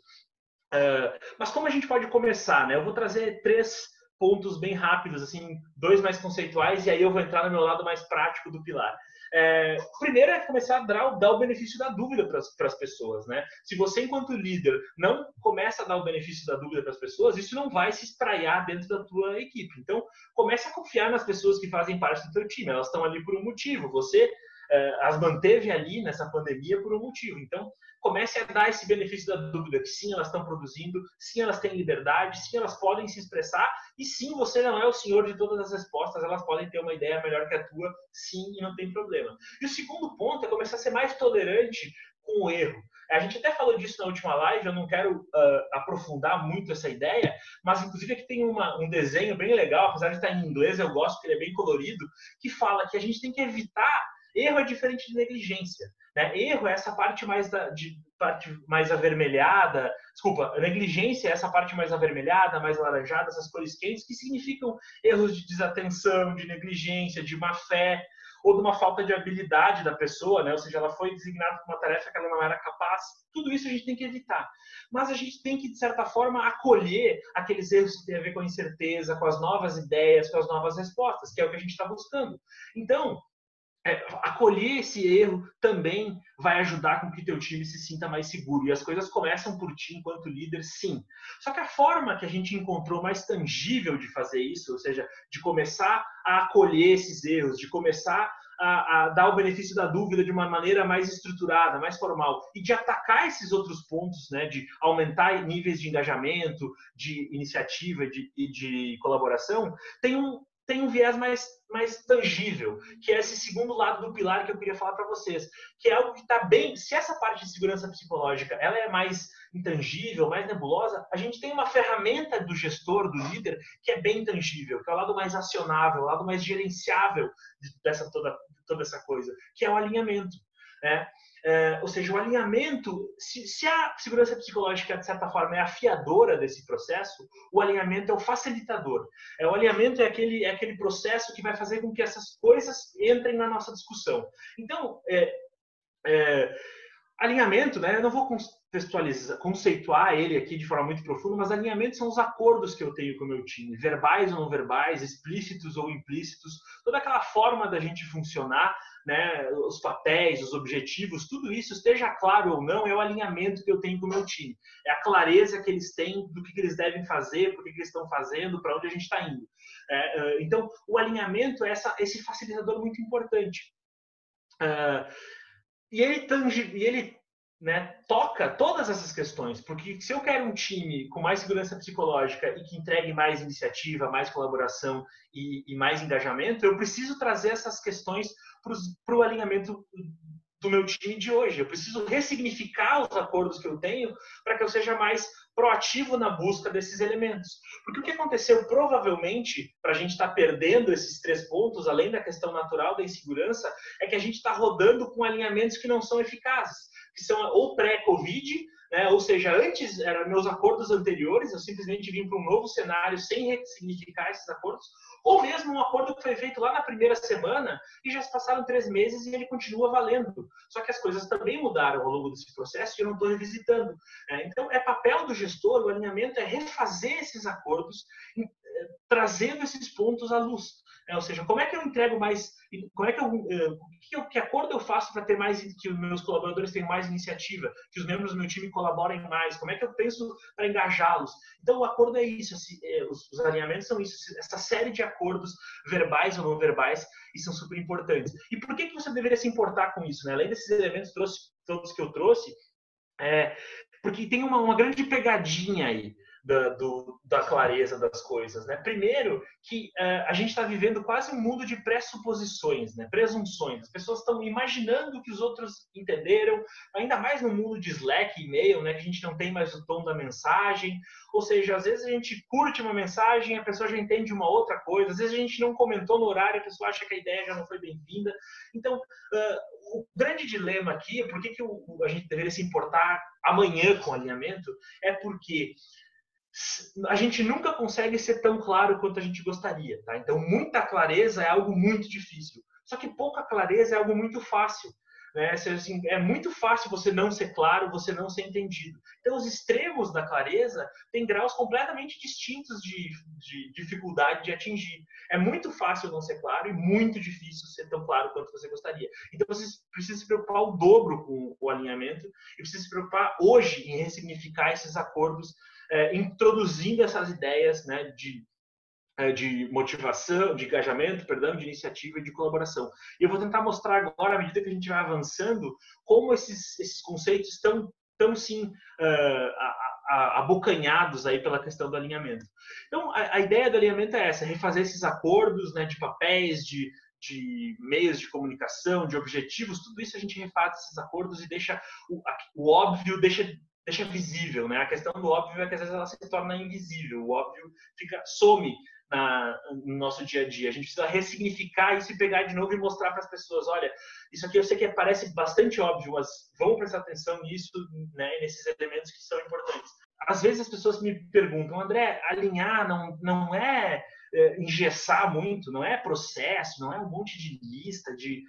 Uh, mas como a gente pode começar, né? Eu vou trazer três pontos bem rápidos, assim, dois mais conceituais, e aí eu vou entrar no meu lado mais prático do pilar. É, primeiro é começar a dar, dar o benefício da dúvida para as pessoas, né? Se você, enquanto líder, não começa a dar o benefício da dúvida para as pessoas, isso não vai se espraiar dentro da tua equipe. Então, comece a confiar nas pessoas que fazem parte do teu time. Elas estão ali por um motivo. Você as manteve ali nessa pandemia por um motivo. Então, comece a dar esse benefício da dúvida, que sim, elas estão produzindo, sim, elas têm liberdade, sim, elas podem se expressar, e sim, você não é o senhor de todas as respostas, elas podem ter uma ideia melhor que a tua, sim, e não tem problema. E o segundo ponto é começar a ser mais tolerante com o erro. A gente até falou disso na última live, eu não quero uh, aprofundar muito essa ideia, mas inclusive aqui tem uma, um desenho bem legal, apesar de estar em inglês, eu gosto que ele é bem colorido, que fala que a gente tem que evitar Erro é diferente de negligência. Né? Erro é essa parte mais, da, de, parte mais avermelhada, desculpa, negligência é essa parte mais avermelhada, mais alaranjada, essas cores quentes, que significam erros de desatenção, de negligência, de má fé, ou de uma falta de habilidade da pessoa, né? ou seja, ela foi designada para uma tarefa que ela não era capaz. Tudo isso a gente tem que evitar. Mas a gente tem que, de certa forma, acolher aqueles erros que têm a ver com a incerteza, com as novas ideias, com as novas respostas, que é o que a gente está buscando. Então, acolher esse erro também vai ajudar com que teu time se sinta mais seguro. E as coisas começam por ti enquanto líder, sim. Só que a forma que a gente encontrou mais tangível de fazer isso, ou seja, de começar a acolher esses erros, de começar a, a, dar o benefício da dúvida de uma maneira mais estruturada, mais formal, e de atacar esses outros pontos, né, de aumentar níveis de engajamento, de iniciativa de, e de colaboração, tem um, tem um viés mais, mais tangível, que é esse segundo lado do pilar que eu queria falar para vocês, que é algo que está bem. Se essa parte de segurança psicológica ela é mais intangível, mais nebulosa, a gente tem uma ferramenta do gestor, do líder, que é bem tangível, que é o lado mais acionável, o lado mais gerenciável dessa toda, toda essa coisa, que é o alinhamento. Né? É, ou seja, o alinhamento, se, se, a segurança psicológica, de certa forma, é a fiadora desse processo, o alinhamento é o facilitador. É, o alinhamento é aquele, é aquele processo que vai fazer com que essas coisas entrem na nossa discussão. Então, é alinhamento, né, eu não vou contextualizar, conceituar ele aqui de forma muito profunda, mas alinhamento são os acordos que eu tenho com o meu time, verbais ou não verbais, explícitos ou implícitos, toda aquela forma da gente funcionar né, os papéis, os objetivos, tudo isso, esteja claro ou não, é o alinhamento que eu tenho com o meu time. É a clareza que eles têm do que, que eles devem fazer, por que, que eles estão fazendo, para onde a gente está indo. É, é, então, o alinhamento é essa, esse facilitador muito importante. Uh, e ele, e ele né, toca todas essas questões, porque se eu quero um time com mais segurança psicológica e que entregue mais iniciativa, mais colaboração e, e mais engajamento, eu preciso trazer essas questões para o alinhamento do meu time de hoje. Eu preciso ressignificar os acordos que eu tenho para que eu seja mais proativo na busca desses elementos. Porque o que aconteceu provavelmente para a gente estar tá perdendo esses três pontos, além da questão natural da insegurança, é que a gente está rodando com alinhamentos que não são eficazes, que são ou pré-Covid, né? ou seja, antes eram meus acordos anteriores, eu simplesmente vim para um novo cenário sem ressignificar esses acordos, ou mesmo um acordo que foi feito lá na primeira semana e já se passaram três meses e ele continua valendo. Só que as coisas também mudaram ao longo desse processo e eu não estou revisitando. É, então, é papel do gestor, o alinhamento é refazer esses acordos, é, trazendo esses pontos à luz. É, ou seja, como é que eu entrego mais, como é que eu, eh, que, que acordo eu faço para ter mais, que os meus colaboradores tenham mais iniciativa, que os membros do meu time colaborem mais, como é que eu penso para engajá-los. Então, o acordo é isso, é, os, os alinhamentos são isso, essa série de acordos verbais ou não verbais, e são super importantes. E por que, que você deveria se importar com isso? Né? Além desses elementos trouxe, todos que eu trouxe, é, porque tem uma, uma grande pegadinha aí da, do, da clareza das coisas. Né? Primeiro, que uh, a gente está vivendo quase um mundo de pressuposições, né? presunções. As pessoas estão imaginando que os outros entenderam, ainda mais no mundo de Slack e e-mail, né? que a gente não tem mais o tom da mensagem. Ou seja, às vezes a gente curte uma mensagem, a pessoa já entende uma outra coisa, às vezes a gente não comentou no horário, a pessoa acha que a ideia já não foi bem-vinda. Então, uh, o grande dilema aqui, por que, que o, a gente deveria se importar amanhã com alinhamento, é porque a gente nunca consegue ser tão claro quanto a gente gostaria, tá? Então, muita clareza é algo muito difícil. Só que pouca clareza é algo muito fácil. Né? Assim, é muito fácil você não ser claro, você não ser entendido. Então, os extremos da clareza têm graus completamente distintos de, de dificuldade de atingir. É muito fácil não ser claro e muito difícil ser tão claro quanto você gostaria. Então, você precisa se preocupar o dobro com o alinhamento e precisa se preocupar hoje em ressignificar esses acordos, é, introduzindo essas ideias né, de é, de motivação, de engajamento, perdão, de iniciativa e de colaboração. E eu vou tentar mostrar agora, à medida que a gente vai avançando, como esses, esses conceitos estão, estão sim, uh, abocanhados aí pela questão do alinhamento. Então, a, a, ideia do alinhamento é essa, refazer esses acordos né, de papéis, de, de meios de comunicação, de objetivos, tudo isso a gente refaz esses acordos e deixa o, o óbvio, deixa deixa visível, né? A questão do óbvio é que às vezes ela se torna invisível, o óbvio fica some na, no nosso dia a dia. A gente precisa ressignificar isso e pegar de novo e mostrar para as pessoas, olha, isso aqui eu sei que parece bastante óbvio, mas vamos prestar atenção nisso, né, nesses elementos que são importantes. Às vezes as pessoas me perguntam, André, alinhar não, não é, é engessar muito, não é processo, não é um monte de lista, de,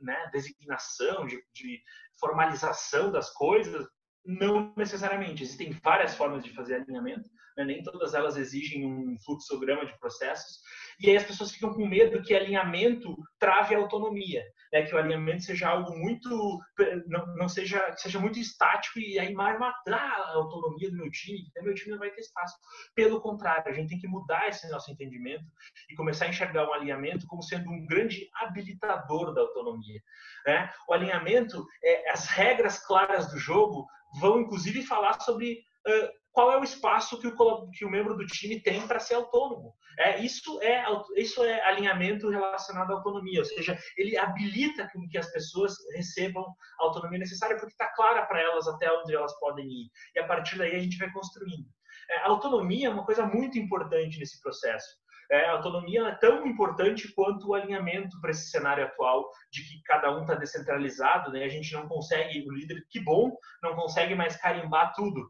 né, designação, de, de formalização das coisas. Não necessariamente. Existem várias formas de fazer alinhamento né? nem todas elas exigem um fluxograma de processos, e aí as pessoas ficam com medo que alinhamento trave a autonomia, né? que o alinhamento seja algo muito, não, não seja, seja muito estático e aí matar a autonomia do meu time, que meu time não vai ter espaço. Pelo contrário, a gente tem que mudar esse nosso entendimento e começar a enxergar o alinhamento como sendo um grande habilitador da autonomia. Né? O alinhamento, é, as regras claras do jogo vão inclusive falar sobre uh, qual é o espaço que o, que o membro do time tem para ser autônomo. É, isso, é, isso é alinhamento relacionado à autonomia, ou seja, ele habilita que as pessoas recebam a autonomia necessária porque está clara para elas até onde elas podem ir. E a partir daí a gente vai construindo. É, a autonomia é uma coisa muito importante nesse processo. É, a autonomia é tão importante quanto o alinhamento para esse cenário atual de que cada um está descentralizado, né? a gente não consegue, o líder, que bom, não consegue mais carimbar tudo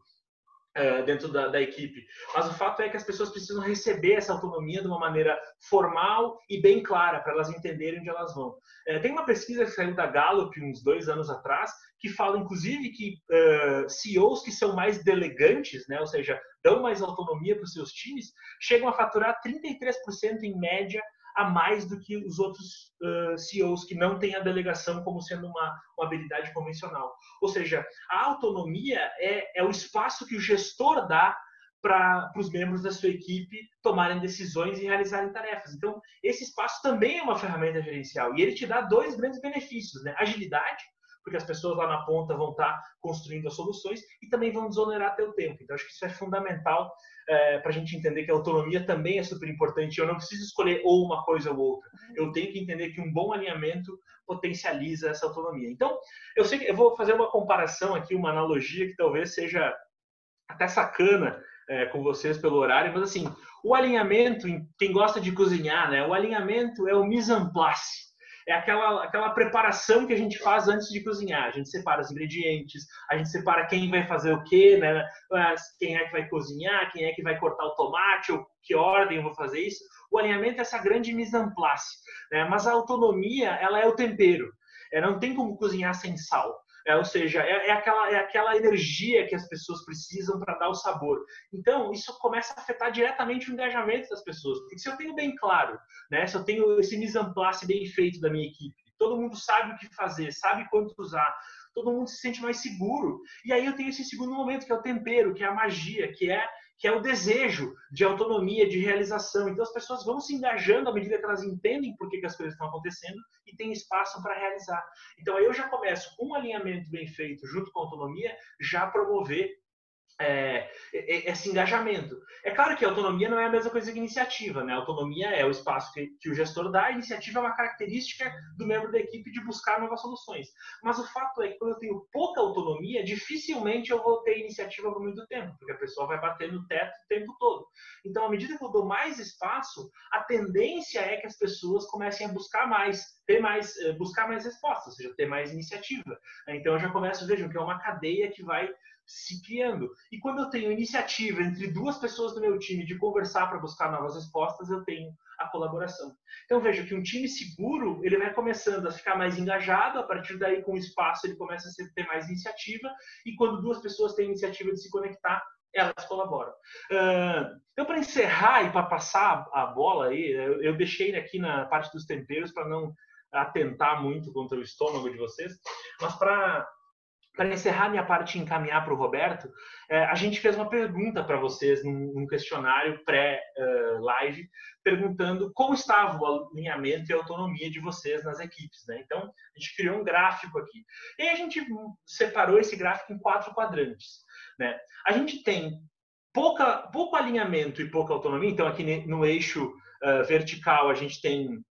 é, dentro da, da, equipe. Mas o fato é que as pessoas precisam receber essa autonomia de uma maneira formal e bem clara, para elas entenderem onde elas vão. É, tem uma pesquisa que saiu da Gallup uns dois anos atrás, que fala, inclusive, que uh, CEOs que são mais delegantes, né, ou seja, dão mais autonomia para os seus times, chegam a faturar 33% em média a mais do que os outros uh, CEOs que não têm a delegação como sendo uma, uma habilidade convencional. Ou seja, a autonomia é, é o espaço que o gestor dá para os membros da sua equipe tomarem decisões e realizarem tarefas. Então, esse espaço também é uma ferramenta gerencial e ele te dá dois grandes benefícios: né? agilidade, porque as pessoas lá na ponta vão estar construindo as soluções e também vão desonerar teu tempo. Então, acho que isso é fundamental é, para a gente entender que a autonomia também é super importante. Eu não preciso escolher ou uma coisa ou outra. Eu tenho que entender que um bom alinhamento potencializa essa autonomia. Então, eu sei que eu vou fazer uma comparação aqui, uma analogia que talvez seja até sacana é, com vocês pelo horário, mas assim, o alinhamento, quem gosta de cozinhar, né? O alinhamento é o mise en place é aquela, aquela preparação que a gente faz antes de cozinhar. A gente separa os ingredientes, a gente separa quem vai fazer o quê, né? quem é que vai cozinhar, quem é que vai cortar o tomate, ou que ordem eu vou fazer isso. O alinhamento é essa grande mise en place. Né? Mas a autonomia, ela é o tempero. É, não tem como cozinhar sem sal. É, ou seja, é, é, aquela, é aquela energia que as pessoas precisam para dar o sabor. Então, isso começa a afetar diretamente o engajamento das pessoas. Porque se eu tenho bem claro, né, se eu tenho esse mise en place bem feito da minha equipe, todo mundo sabe o que fazer, sabe quanto usar, todo mundo se sente mais seguro. E aí eu tenho esse segundo momento, que é o tempero, que é a magia, que é que é o desejo de autonomia, de realização. Então as pessoas vão se engajando à medida que elas entendem por que, que as coisas estão acontecendo e tem espaço para realizar. Então aí eu já começo com um alinhamento bem feito junto com a autonomia, já promover é, esse engajamento. É claro que autonomia não é a mesma coisa que iniciativa, né? Autonomia é o espaço que, que, o gestor dá, a iniciativa é uma característica do membro da equipe de buscar novas soluções. Mas o fato é que quando eu tenho pouca autonomia, dificilmente eu vou ter iniciativa por muito tempo, porque a pessoa vai bater no teto o tempo todo. Então, à medida que eu dou mais espaço, a tendência é que as pessoas comecem a buscar mais ter mais, eh, buscar mais respostas, ou seja, ter mais iniciativa. Então eu já começo, vejam, que é uma cadeia que vai se criando. E quando eu tenho iniciativa entre duas pessoas do meu time de conversar para buscar novas respostas, eu tenho a colaboração. Então veja que um time seguro, ele vai começando a ficar mais engajado, a partir daí com o espaço ele começa a ter mais iniciativa, e quando duas pessoas têm iniciativa de se conectar, elas colaboram. Então, para encerrar e para passar a bola aí, eu deixei aqui na parte dos temperos para não atentar muito contra o estômago de vocês, mas para para encerrar minha parte e encaminhar para o Roberto, é, a gente fez uma pergunta para vocês num, num questionário pré-live, perguntando como estava o alinhamento e a autonomia de vocês nas equipes. Né? Então, a gente criou um gráfico aqui. E a gente separou esse gráfico em quatro quadrantes. Né? A gente tem pouca, pouco alinhamento e pouca autonomia. Então, aqui no eixo uh, vertical, a gente tem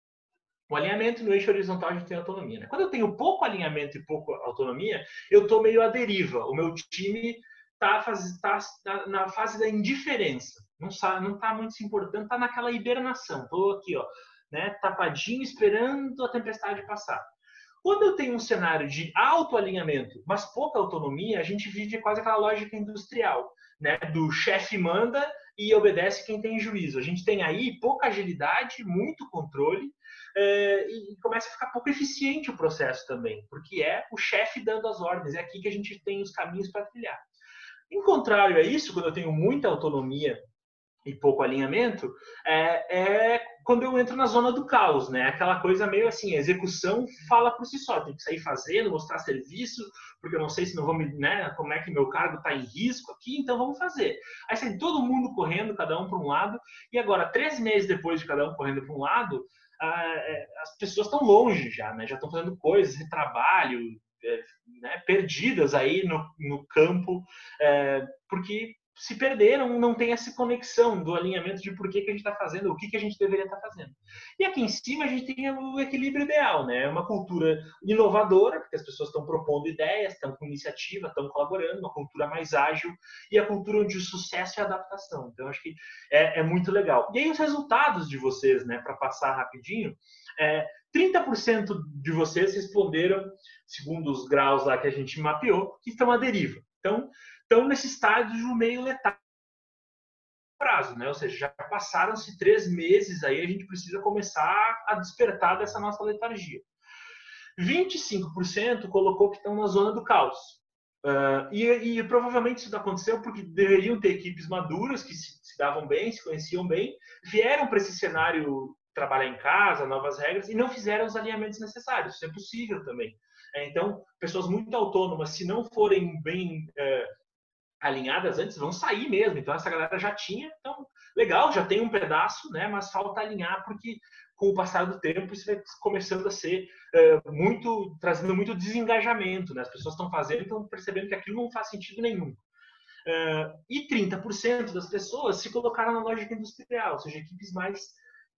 o alinhamento no eixo horizontal a gente tem autonomia. Né? Quando eu tenho pouco alinhamento e pouco autonomia, eu estou meio à deriva. O meu time está tá, tá na fase da indiferença. Não está não tá muito se importando, está naquela hibernação. Estou aqui, ó, né, tapadinho, esperando a tempestade passar. Quando eu tenho um cenário de alto alinhamento, mas pouca autonomia, a gente vive quase aquela lógica industrial, né? Do chefe manda e obedece quem tem juízo. A gente tem aí pouca agilidade, muito controle, é, e começa a ficar pouco eficiente o processo também, porque é o chefe dando as ordens, é aqui que a gente tem os caminhos para trilhar. Em contrário a isso, quando eu tenho muita autonomia e pouco alinhamento, é, é, quando eu entro na zona do caos, né? Aquela coisa meio assim, a execução fala por si só, tem que sair fazendo, mostrar serviço, porque eu não sei se não vou me, né, como é que meu cargo está em risco aqui, então vamos fazer. Aí sai todo mundo correndo, cada um para um lado, e agora, três meses depois de cada um correndo para um lado, as pessoas estão longe já, né? Já estão fazendo coisas trabalho, é, né? perdidas aí no, no campo, é, porque se perderam, não tem essa conexão do alinhamento de por que, que a gente está fazendo, o que, que a gente deveria estar tá fazendo. E aqui em cima a gente tem o equilíbrio ideal, né? Uma cultura inovadora, porque as pessoas estão propondo ideias, estão com iniciativa, estão colaborando, uma cultura mais ágil e a cultura onde o sucesso é adaptação. Então acho que é, é muito legal. E aí os resultados de vocês, né? Para passar rapidinho, é, 30% de vocês responderam, segundo os graus lá que a gente mapeou, que estão à deriva. Então, estão nesse estágio meio letal prazo, né? Ou seja, já passaram-se três meses aí, a gente precisa começar a despertar dessa nossa letargia. 25% colocou que estão na zona do caos. Uh, e, e, provavelmente isso aconteceu porque deveriam ter equipes maduras que se, se davam bem, se conheciam bem, vieram para esse cenário trabalhar em casa, novas regras, e não fizeram os alinhamentos necessários. Isso é possível também. É, então, pessoas muito autônomas, se não forem bem é, alinhadas antes, vão sair mesmo. Então, essa galera já tinha. Então, legal, já tem um pedaço, né? mas falta alinhar, porque com o passar do tempo isso vai começando a ser é, muito, trazendo muito desengajamento. Né? As pessoas estão fazendo, estão percebendo que aquilo não faz sentido nenhum. Uh, e 30% das pessoas se colocaram na lógica industrial, ou seja, equipes mais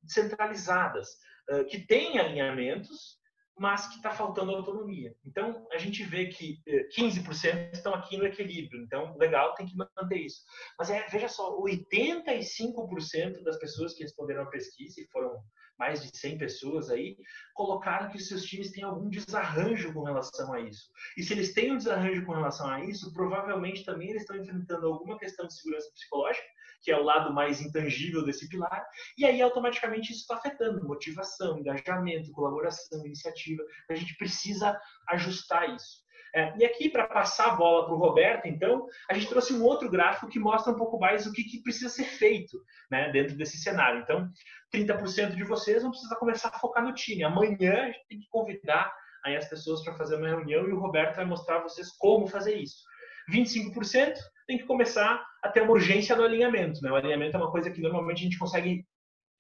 centralizadas, uh, que têm alinhamentos, mas que está faltando autonomia. Então, a gente vê que 15% eh, estão aqui no equilíbrio. Então, legal, tem que manter isso. Mas é, veja só, 85% das pessoas que responderam à pesquisa, e foram mais de 100 pessoas aí, colocaram que seus times têm algum desarranjo com relação a isso. E se eles têm um desarranjo com relação a isso, provavelmente também eles estão enfrentando alguma questão de segurança psicológica, que é o lado mais intangível desse pilar, e aí automaticamente isso está afetando motivação, engajamento, colaboração, iniciativa. A gente precisa ajustar isso. É, e aqui, para passar a bola para o Roberto, então, a gente trouxe um outro gráfico que mostra um pouco mais o que, que precisa ser feito né, dentro desse cenário. Então, 30% de vocês vão precisar começar a focar no time. Amanhã a gente tem que convidar aí as pessoas para fazer uma reunião e o Roberto vai mostrar a vocês como fazer isso. 25% tem que começar a ter uma urgência no alinhamento. Né? O alinhamento é uma coisa que normalmente a gente consegue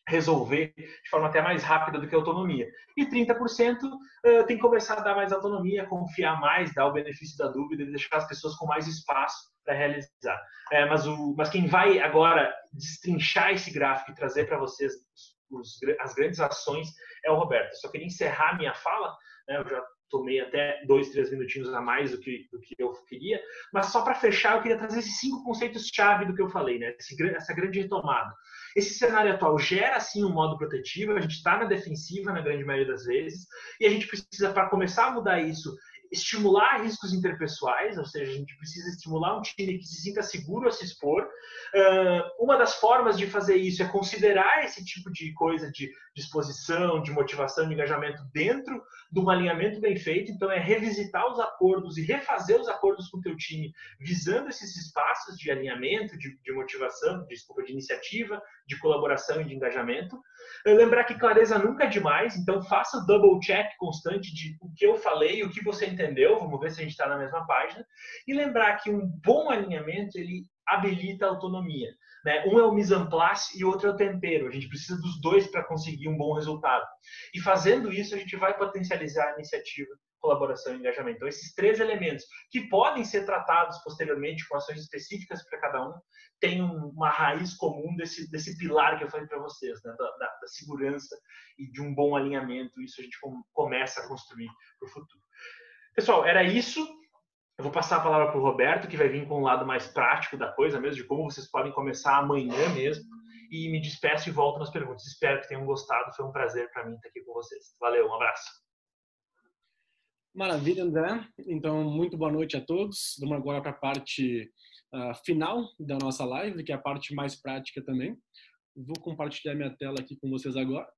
resolver de forma até mais rápida do que a autonomia. E 30% uh, tem que começar a dar mais autonomia, confiar mais, dar o benefício da dúvida deixar as pessoas com mais espaço para realizar. É, mas, o, mas quem vai agora destrinchar esse gráfico e trazer para vocês os, as grandes ações é o Roberto. Só queria encerrar minha fala, né, eu já tomei até dois, três minutinhos a mais do que, do que eu queria, mas só para fechar, eu queria trazer esses cinco conceitos-chave do que eu falei, né? Esse, essa grande retomada. Esse cenário atual gera, sim, um modo protetivo, a gente está na defensiva na grande maioria das vezes, e a gente precisa, para começar a mudar isso, estimular riscos interpessoais, ou seja, a gente precisa estimular um time que se sinta seguro a se expor. Uh, uma das formas de fazer isso é considerar esse tipo de coisa de disposição, de motivação, de engajamento dentro de um alinhamento bem feito. Então, é revisitar os acordos e refazer os acordos com o teu time, visando esses espaços de alinhamento, de, de motivação, desculpa, de iniciativa, de colaboração e de engajamento. Lembrar que clareza nunca é demais, então faça o double check constante de o que eu falei, o que você entendeu, vamos ver se a gente está na mesma página. E lembrar que um bom alinhamento, ele habilita a autonomia. Né? Um é o mise en place e o outro é o tempero. A gente precisa dos dois para conseguir um bom resultado. E fazendo isso, a gente vai potencializar a iniciativa, colaboração e engajamento. Então, esses três elementos, que podem ser tratados posteriormente com ações específicas para cada um, têm uma raiz comum desse, desse pilar que eu falei para vocês, né? da, da, da, segurança e de um bom alinhamento. Isso a gente começa a construir para o futuro. Pessoal, era isso. Eu vou passar a palavra para o Roberto, que vai vir com um lado mais prático da coisa mesmo, de como vocês podem começar amanhã mesmo. E me despeço e volto nas perguntas. Espero que tenham gostado. Foi um prazer para mim estar aqui com vocês. Valeu, um abraço. Maravilha, André. Então, muito boa noite a todos. Vamos agora para a parte uh, final da nossa live, que é a parte mais prática também. Vou compartilhar minha tela aqui com vocês agora.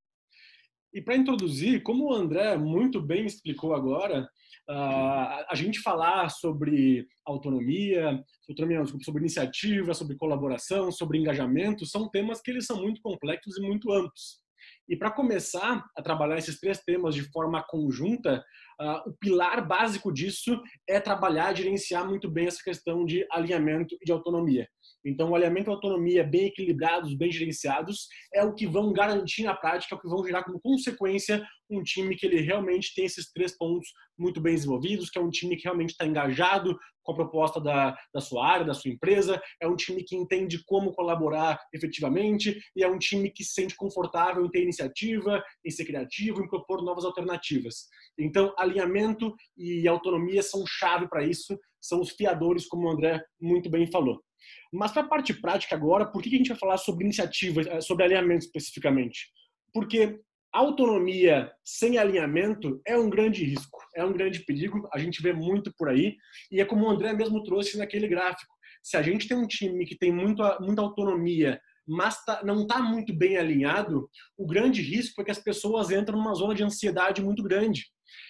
E para introduzir, como o André muito bem explicou agora, Uh, a gente falar sobre autonomia, sobre iniciativa, sobre colaboração, sobre engajamento, são temas que eles são muito complexos e muito amplos. E para começar a trabalhar esses três temas de forma conjunta, uh, o pilar básico disso é trabalhar gerenciar muito bem essa questão de alinhamento e de autonomia. Então, o alinhamento e a autonomia bem equilibrados, bem gerenciados, é o que vão garantir na prática, é o que vão gerar como consequência um time que ele realmente tem esses três pontos muito bem desenvolvidos, que é um time que realmente está engajado com a proposta da, da sua área, da sua empresa, é um time que entende como colaborar efetivamente e é um time que se sente confortável em ter iniciativa, em ser criativo, em propor novas alternativas. Então, alinhamento e autonomia são chave para isso, são os fiadores, como o André muito bem falou. Mas para a parte prática agora, por que a gente vai falar sobre iniciativa, eh, sobre alinhamento especificamente? Porque autonomia sem alinhamento é um grande risco, é um grande perigo, a gente vê muito por aí, e é como o André mesmo trouxe naquele gráfico. Se a gente tem um time que tem muito, muita autonomia, mas tá, não está muito bem alinhado, o grande risco é que as pessoas entram numa zona de ansiedade muito grande.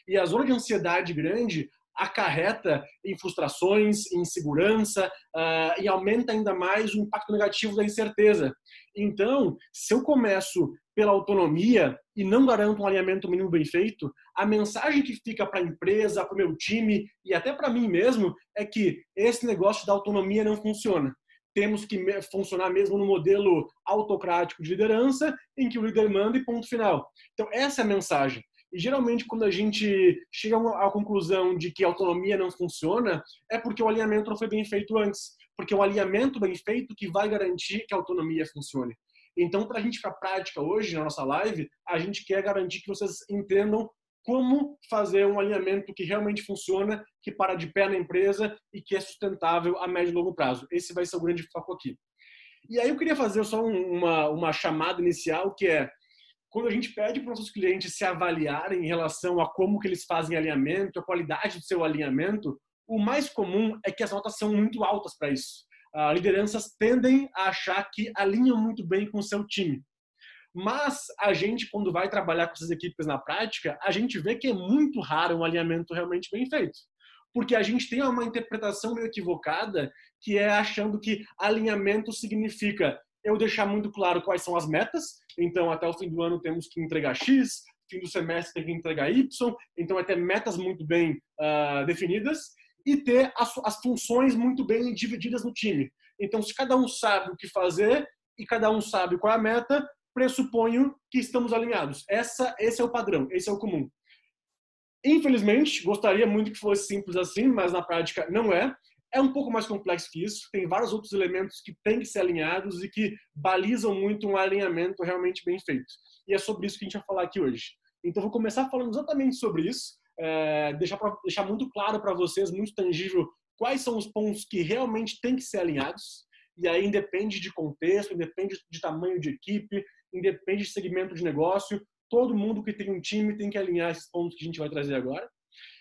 E a zona de ansiedade grande acarreta em frustrações, em insegurança uh, e aumenta ainda mais o impacto negativo da incerteza. Então, se eu começo pela autonomia e não garanto um alinhamento mínimo bem feito, a mensagem que fica para a empresa, para o meu time e até para mim mesmo é que esse negócio da autonomia não funciona. Temos que funcionar mesmo no modelo autocrático de liderança, em que o líder manda e ponto final. Então, essa é a mensagem. E geralmente, quando a gente chega à conclusão de que a autonomia não funciona, é porque o alinhamento não foi bem feito antes. Porque é o alinhamento bem feito que vai garantir que a autonomia funcione. Então, para a gente para a prática hoje, na nossa live, a gente quer garantir que vocês entendam como fazer um alinhamento que realmente funciona, que para de pé na empresa e que é sustentável a médio e longo prazo. Esse vai ser o grande foco aqui. E aí eu queria fazer só uma, uma chamada inicial, que é quando a gente pede para os nossos clientes se avaliarem em relação a como que eles fazem alinhamento, a qualidade do seu alinhamento, o mais comum é que as notas são muito altas para isso. Uh, lideranças tendem a achar que alinham muito bem com o seu time. Mas a gente, quando vai trabalhar com essas equipes na prática, a gente vê que é muito raro um alinhamento realmente bem feito. Porque a gente tem uma interpretação meio equivocada, que é achando que alinhamento significa eu deixar muito claro quais são as metas. Então, até o fim do ano temos que entregar X, fim do semestre tem que entregar Y. Então, é ter metas muito bem uh, definidas e ter as, as funções muito bem divididas no time. Então, se cada um sabe o que fazer e cada um sabe qual é a meta, pressuponho que estamos alinhados. Essa, esse é o padrão, esse é o comum. Infelizmente, gostaria muito que fosse simples assim, mas na prática não é. É um pouco mais complexo que isso, tem vários outros elementos que têm que ser alinhados e que balizam muito um alinhamento realmente bem feito. E é sobre isso que a gente vai falar aqui hoje. Então, vou começar falando exatamente sobre isso, é, deixar, pra, deixar muito claro para vocês, muito tangível, quais são os pontos que realmente têm que ser alinhados. E aí independe de contexto, independe de tamanho de equipe, independe de segmento de negócio. Todo mundo que tem um time tem que alinhar esses pontos que a gente vai trazer agora.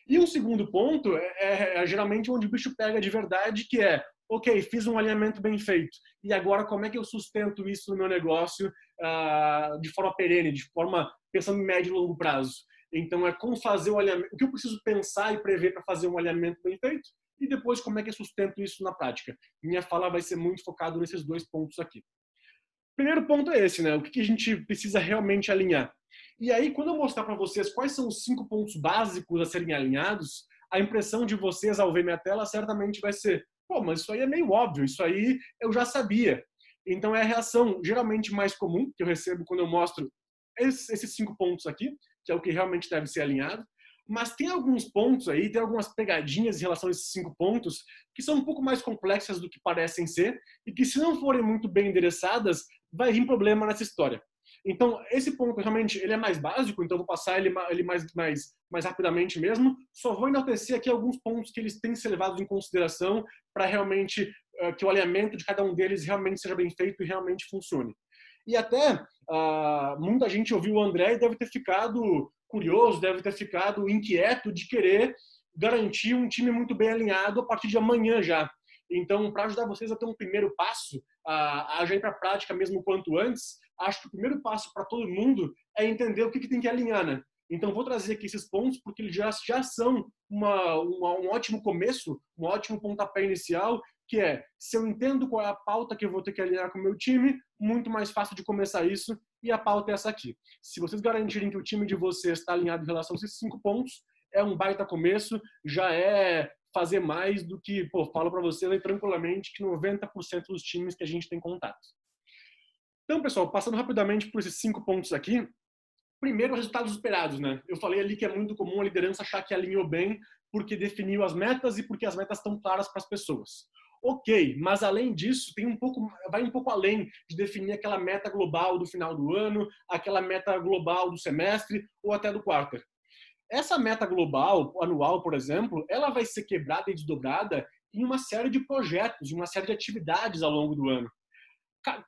E um segundo ponto é, é, é geralmente onde o bicho pega de verdade, que é ok, fiz um alinhamento bem feito. E agora, como é que eu sustento isso no meu negócio uh, de forma perene, de forma pensando em médio e longo prazo? Então, é como fazer o alinhamento, o que eu preciso pensar e prever para fazer um alinhamento bem feito e depois como é que eu sustento isso na prática. Minha fala vai ser muito focado nesses dois pontos aqui. Primeiro ponto é esse, né? O que a gente precisa realmente alinhar. E aí, quando eu mostrar para vocês quais são os cinco pontos básicos a serem alinhados, a impressão de vocês ao ver minha tela certamente vai ser: pô, mas isso aí é meio óbvio, isso aí eu já sabia. Então é a reação geralmente mais comum que eu recebo quando eu mostro esses cinco pontos aqui, que é o que realmente deve ser alinhado. Mas tem alguns pontos aí, tem algumas pegadinhas em relação a esses cinco pontos que são um pouco mais complexas do que parecem ser e que, se não forem muito bem endereçadas, vai vir problema nessa história. Então, esse ponto realmente ele é mais básico, então vou passar ele, ele mais, mais, mais rapidamente mesmo. Só vou enaltecer aqui alguns pontos que eles têm que ser levados em consideração para realmente uh, que o alinhamento de cada um deles realmente seja bem feito e realmente funcione. E até uh, muita gente ouviu o André e deve ter ficado curioso, deve ter ficado inquieto de querer garantir um time muito bem alinhado a partir de amanhã já. Então, para ajudar vocês a ter um primeiro passo, a, já ir para a prática mesmo quanto antes, acho que o primeiro passo para todo mundo é entender o que, que tem que alinhar, né? Então, vou trazer aqui esses pontos porque eles já, já são uma, uma, um ótimo começo, um ótimo pontapé inicial, que é, se eu entendo qual é a pauta que eu vou ter que alinhar com o meu time, muito mais fácil de começar isso, e a pauta é essa aqui. Se vocês garantirem que o time de vocês está alinhado em relação a esses cinco pontos, é um baita começo, já é fazer mais do que, pô, falo para vocês aí tranquilamente que 90% dos times que a gente tem contato. Então, pessoal, passando rapidamente por esses cinco pontos aqui. Primeiro, resultados esperados, né? Eu falei ali que é muito comum a liderança achar que alinhou bem porque definiu as metas e porque as metas estão claras para as pessoas. Ok, mas além disso, tem um pouco, vai um pouco além de definir aquela meta global do final do ano, aquela meta global do semestre ou até do quarto. Essa meta global, anual, por exemplo, ela vai ser quebrada e desdobrada em uma série de projetos, em uma série de atividades ao longo do ano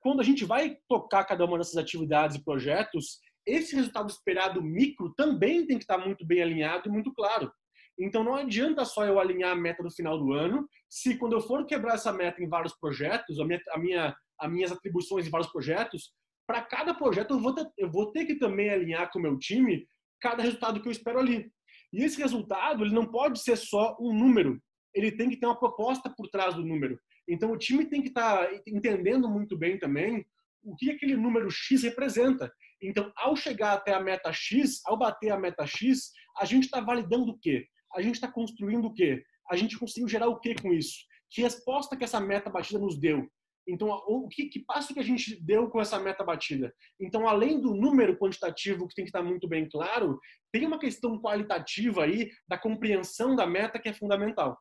quando a gente vai tocar cada uma dessas atividades e projetos, esse resultado esperado micro também tem que estar muito bem alinhado e muito claro. Então não adianta só eu alinhar a meta no final do ano, se quando eu for quebrar essa meta em vários projetos, a minha, a minha, as minhas atribuições em vários projetos, para cada projeto eu vou, ter, eu vou ter que também alinhar com o meu time cada resultado que eu espero ali. E esse resultado ele não pode ser só um número, ele tem que ter uma proposta por trás do número. Então o time tem que estar tá entendendo muito bem também o que aquele número X representa. Então, ao chegar até a meta X, ao bater a meta X, a gente está validando o quê? A gente está construindo o quê? A gente conseguiu gerar o quê com isso? Que resposta que essa meta batida nos deu? Então, o que, que passo que a gente deu com essa meta batida? Então, além do número quantitativo que tem que estar muito bem claro, tem uma questão qualitativa aí da compreensão da meta que é fundamental.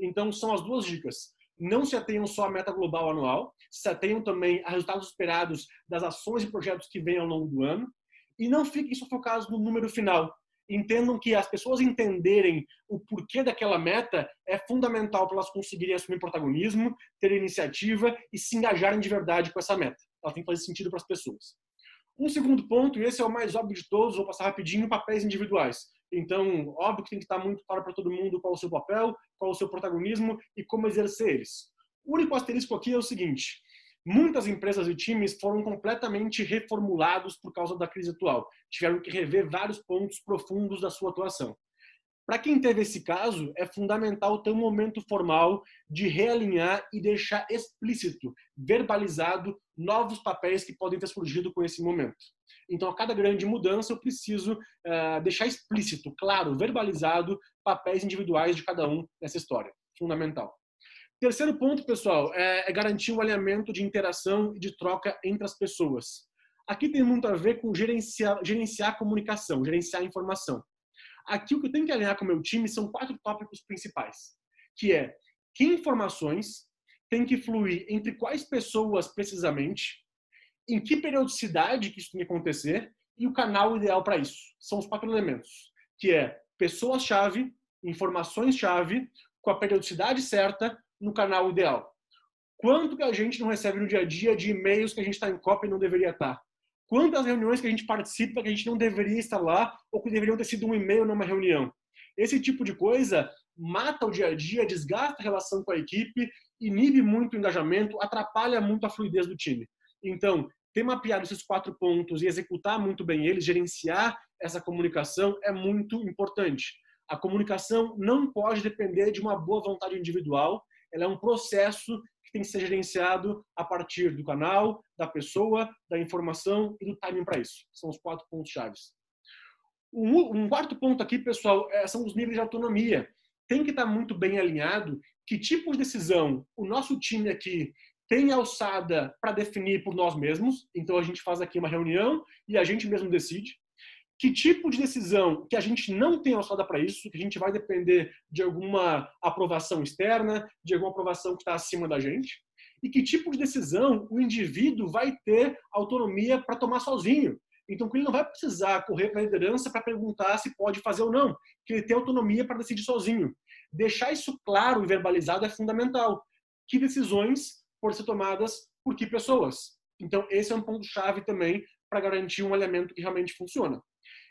Então, são as duas dicas não se atenham só à meta global anual, se atenham também a resultados esperados das ações e projetos que vêm ao longo do ano e não fiquem só focados no número final. Entendam que as pessoas entenderem o porquê daquela meta é fundamental para elas conseguirem assumir protagonismo, ter iniciativa e se engajarem de verdade com essa meta. Ela tem que fazer sentido para as pessoas. Um segundo ponto, e esse é o mais óbvio de todos, vou passar rapidinho, papéis individuais. Então, óbvio que tem que estar muito claro para todo mundo qual o seu papel, qual o seu protagonismo e como exercer eles. O único asterisco aqui é o seguinte: muitas empresas e times foram completamente reformulados por causa da crise atual. Tiveram que rever vários pontos profundos da sua atuação. Para quem teve esse caso, é fundamental ter um momento formal de realinhar e deixar explícito, verbalizado, novos papéis que podem ter surgido com esse momento. Então, a cada grande mudança, eu preciso uh, deixar explícito, claro, verbalizado, papéis individuais de cada um nessa história. Fundamental. Terceiro ponto, pessoal, é, é garantir o alinhamento de interação e de troca entre as pessoas. Aqui tem muito a ver com gerenciar, gerenciar a comunicação, gerenciar a informação. Aqui o que eu tenho que alinhar com o meu time são quatro tópicos principais, que é que informações tem que fluir entre quais pessoas precisamente, em que periodicidade que isso tem que acontecer e o canal ideal para isso. São os quatro elementos, que é pessoas-chave, informações-chave, com a periodicidade certa, no canal ideal. Quanto que a gente não recebe no dia a dia de e-mails que a gente está em cópia e não deveria estar? Tá? Quantas reuniões que a gente participa que a gente não deveria estar lá ou que deveriam ter sido um e-mail numa reunião? Esse tipo de coisa mata o dia a dia, desgasta a relação com a equipe, inibe muito o engajamento, atrapalha muito a fluidez do time. Então, ter mapeado esses quatro pontos e executar muito bem eles, gerenciar essa comunicação é muito importante. A comunicação não pode depender de uma boa vontade individual, ela é um processo que tem que ser gerenciado a partir do canal, da pessoa, da informação e do timing para isso. São os quatro pontos chaves. Um, quarto ponto aqui, pessoal, é, são os níveis de autonomia. Tem que estar muito bem alinhado que tipo de decisão o nosso time aqui tem alçada para definir por nós mesmos. Então a gente faz aqui uma reunião e a gente mesmo decide. Que tipo de decisão que a gente não tem alçada para isso, que a gente vai depender de alguma aprovação externa, de alguma aprovação que está acima da gente. E que tipo de decisão o indivíduo vai ter autonomia para tomar sozinho. Então, que ele não vai precisar correr para a liderança para perguntar se pode fazer ou não, que ele tem autonomia para decidir sozinho. Deixar isso claro e verbalizado é fundamental. Que decisões podem ser tomadas por que pessoas? Então, esse é um ponto-chave também para garantir um alinhamento que realmente funciona.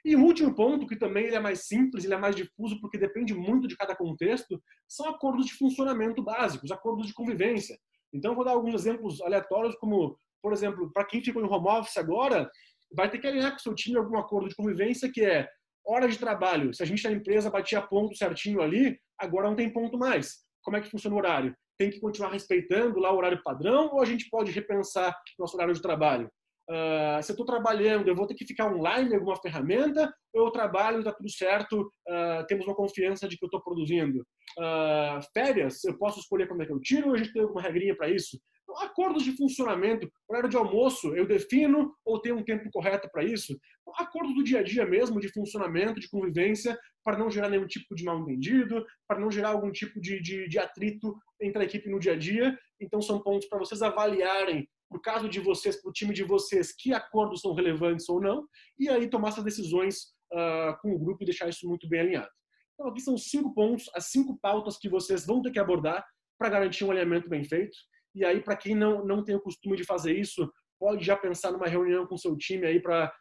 E o último ponto, que também ele é mais simples, ele é mais difuso, porque depende muito de cada contexto, são acordos de funcionamento básicos, acordos de convivência. Então, vou dar alguns exemplos aleatórios, como, por exemplo, para quem ficou em home office agora, vai ter que alinhar com o seu time algum acordo de convivência que é hora de trabalho. Se a gente na empresa batia ponto certinho ali, agora não tem ponto mais. Como é que funciona o horário? Tem que continuar respeitando lá o horário padrão ou a gente pode repensar nosso horário de trabalho? Uh, se eu estou trabalhando, eu vou ter que ficar online em alguma ferramenta, ou eu trabalho, está tudo certo, uh, temos uma confiança de que eu estou produzindo. Uh, férias, eu posso escolher como é que eu tiro, ou a gente tem alguma regrinha para isso? Então, acordos de funcionamento, horário de almoço, eu defino ou tenho um tempo correto para isso? Então, acordos do dia a dia mesmo, de funcionamento, de convivência, para não gerar nenhum tipo de mal-entendido, para não gerar algum tipo de, de, de atrito entre a equipe no dia a dia. Então, são pontos para vocês avaliarem no caso de vocês, para o time de vocês, que acordos são relevantes ou não, e aí tomar essas decisões uh, com o grupo e deixar isso muito bem alinhado. Então, aqui são cinco pontos, as cinco pautas que vocês vão ter que abordar para garantir um alinhamento bem feito. E aí, para quem não, não tem o costume de fazer isso, pode já pensar numa reunião com seu time aí para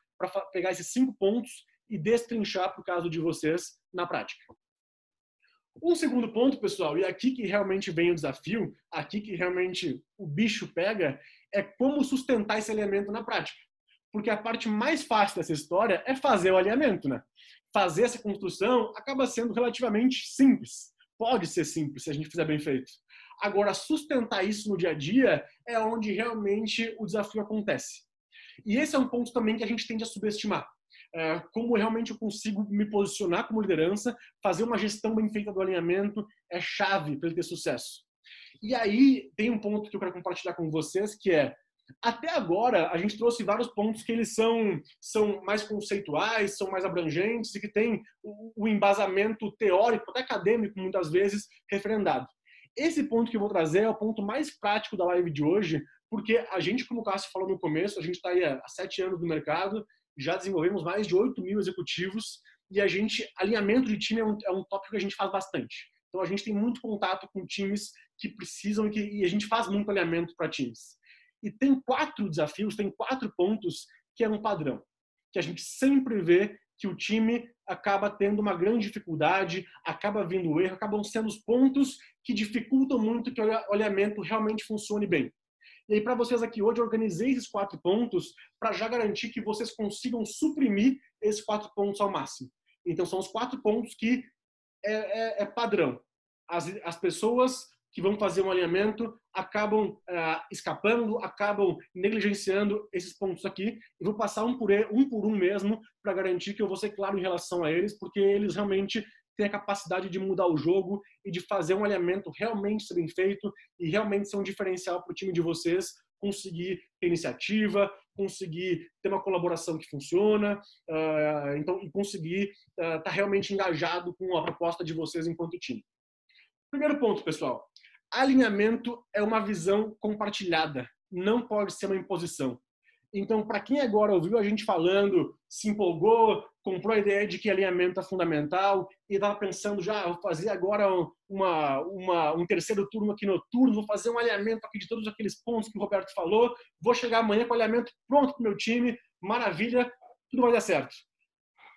pegar esses cinco pontos e destrinchar para o caso de vocês na prática. Um segundo ponto, pessoal, e aqui que realmente vem o desafio, aqui que realmente o bicho pega, é como sustentar esse alinhamento na prática. Porque a parte mais fácil dessa história é fazer o alinhamento, né? Fazer essa construção acaba sendo relativamente simples. Pode ser simples se a gente fizer bem feito. Agora, sustentar isso no dia a dia é onde realmente o desafio acontece. E esse é um ponto também que a gente tende a subestimar. É, como realmente eu consigo me posicionar como liderança, fazer uma gestão bem feita do alinhamento é chave para ele ter sucesso. E aí tem um ponto que eu quero compartilhar com vocês, que é até agora a gente trouxe vários pontos que eles são, são mais conceituais, são mais abrangentes e que tem o, o embasamento teórico, até acadêmico, muitas vezes, referendado. Esse ponto que eu vou trazer é o ponto mais prático da live de hoje, porque a gente, como o Cássio falou no começo, a gente está aí há sete anos no mercado, já desenvolvemos mais de 8 mil executivos e a gente, alinhamento de time é um, é um tópico que a gente faz bastante. Então a gente tem muito contato com times que precisam e, que, e a gente faz muito alinhamento para times. E tem quatro desafios, tem quatro pontos que é um padrão, que a gente sempre vê que o time acaba tendo uma grande dificuldade, acaba vindo erro, acabam sendo os pontos que dificultam muito que o alinhamento realmente funcione bem. E aí, para vocês aqui hoje, eu organizei esses quatro pontos para já garantir que vocês consigam suprimir esses quatro pontos ao máximo. Então, são os quatro pontos que é, é, é padrão. As, as pessoas que vão fazer um alinhamento acabam é, escapando, acabam negligenciando esses pontos aqui. E vou passar um por um, por um mesmo para garantir que eu vou ser claro em relação a eles, porque eles realmente têm a capacidade de mudar o jogo e de fazer um alinhamento realmente ser bem feito e realmente ser um diferencial para o time de vocês conseguir ter iniciativa, conseguir ter uma colaboração que funciona, uh, então e conseguir estar uh, tá realmente engajado com a proposta de vocês enquanto time. Primeiro ponto, pessoal. Alinhamento é uma visão compartilhada, não pode ser uma imposição. Então, para quem agora ouviu a gente falando, se empolgou, comprou a ideia de que alinhamento é fundamental e estava pensando já, vou fazer agora uma, uma, um terceiro turno aqui noturno, vou fazer um alinhamento aqui de todos aqueles pontos que o Roberto falou, vou chegar amanhã com o alinhamento pronto para o meu time, maravilha, tudo vai dar certo.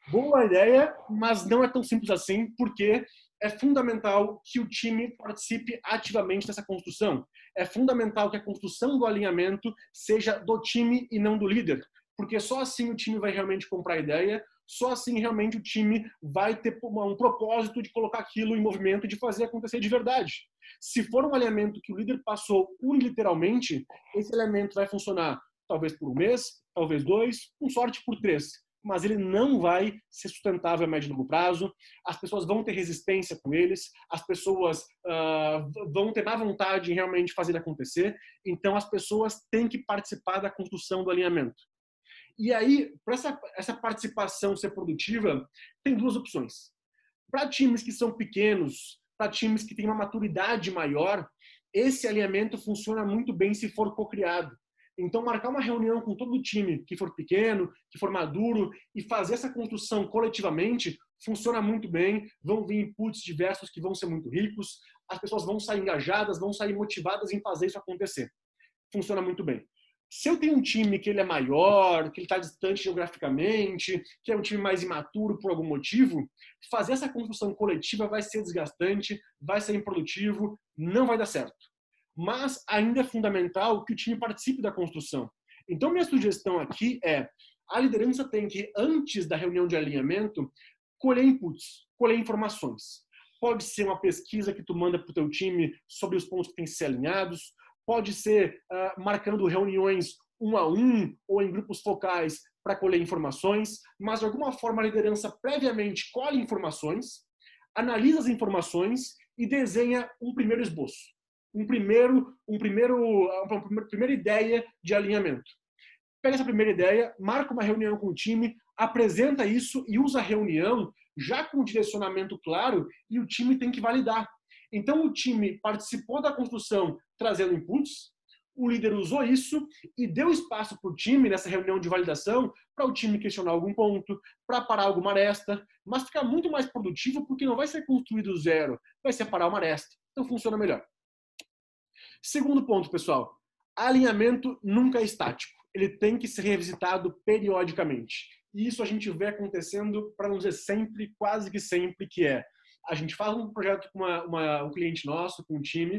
Boa ideia, mas não é tão simples assim, porque é fundamental que o time participe ativamente dessa construção. É fundamental que a construção do alinhamento seja do time e não do líder, porque só assim o time vai realmente comprar a ideia, só assim realmente o time vai ter um propósito de colocar aquilo em movimento, de fazer acontecer de verdade. Se for um alinhamento que o líder passou unilateralmente, esse elemento vai funcionar talvez por um mês, talvez dois, com sorte por três. Mas ele não vai ser sustentável a médio e longo prazo. As pessoas vão ter resistência com eles, as pessoas uh, vão ter má vontade em realmente fazer acontecer. Então, as pessoas têm que participar da construção do alinhamento. E aí, para essa, essa participação ser produtiva, tem duas opções. Para times que são pequenos, para times que têm uma maturidade maior, esse alinhamento funciona muito bem se for co-criado. Então, marcar uma reunião com todo o time que for pequeno, que for maduro, e fazer essa construção coletivamente funciona muito bem. Vão vir inputs diversos que vão ser muito ricos, as pessoas vão sair engajadas, vão sair motivadas em fazer isso acontecer. Funciona muito bem. Se eu tenho um time que ele é maior, que ele está distante geograficamente, que é um time mais imaturo por algum motivo, fazer essa construção coletiva vai ser desgastante, vai ser improdutivo, não vai dar certo. Mas ainda é fundamental que o time participe da construção. Então, minha sugestão aqui é: a liderança tem que, antes da reunião de alinhamento, colher inputs, colher informações. Pode ser uma pesquisa que tu manda para o teu time sobre os pontos que têm que ser alinhados, pode ser uh, marcando reuniões um a um ou em grupos focais para colher informações, mas de alguma forma a liderança previamente colhe informações, analisa as informações e desenha um primeiro esboço, um primeiro, um primeiro, uma primeira ideia de alinhamento. Pega essa primeira ideia, marca uma reunião com o time, apresenta isso e usa a reunião já com o direcionamento claro e o time tem que validar. Então o time participou da construção trazendo inputs, o líder usou isso e deu espaço para o time nessa reunião de validação para o time questionar algum ponto, para parar alguma aresta, mas ficar muito mais produtivo porque não vai ser construído zero, vai ser parar uma aresta. Então funciona melhor. Segundo ponto, pessoal, alinhamento nunca é estático. Ele tem que ser revisitado periodicamente. E isso a gente vê acontecendo, para não dizer sempre, quase que sempre, que é a gente faz um projeto com uma, uma, um cliente nosso, com um time,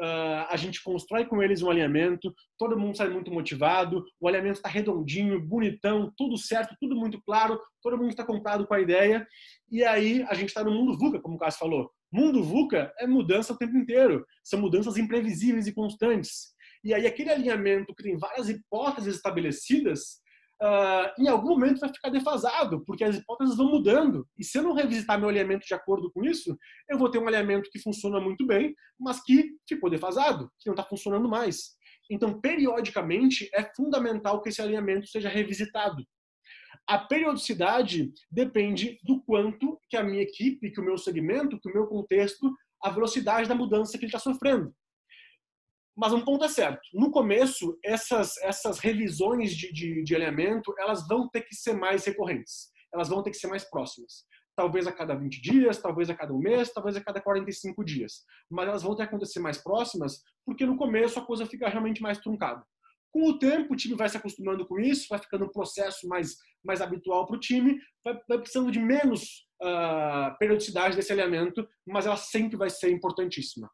uh, a gente constrói com eles um alinhamento, todo mundo sai muito motivado, o alinhamento está redondinho, bonitão, tudo certo, tudo muito claro, todo mundo está comprado com a ideia, e aí a gente está no mundo VUCA, como o Cássio falou. Mundo VUCA é mudança o tempo inteiro, são mudanças imprevisíveis e constantes. E aí aquele alinhamento que tem várias hipóteses estabelecidas, uh, em algum momento vai ficar defasado, porque as hipóteses vão mudando. E se eu não revisitar meu alinhamento de acordo com isso, eu vou ter um alinhamento que funciona muito bem, mas que ficou defasado, que não está funcionando mais. Então, periodicamente, é fundamental que esse alinhamento seja revisitado. A periodicidade depende do quanto que a minha equipe, que o meu segmento, que o meu contexto, a velocidade da mudança que ele está sofrendo. Mas um ponto é certo. No começo, essas, essas revisões de, de, de alinhamento, elas vão ter que ser mais recorrentes. Elas vão ter que ser mais próximas. Talvez a cada 20 dias, talvez a cada um mês, talvez a cada 45 dias. Mas elas vão ter que acontecer mais próximas, porque no começo a coisa fica realmente mais truncada. Com o tempo, o time vai se acostumando com isso, vai ficando um processo mais, mais habitual para o time, vai, vai, precisando de menos uh, periodicidade desse alinhamento, mas ela sempre vai ser importantíssima.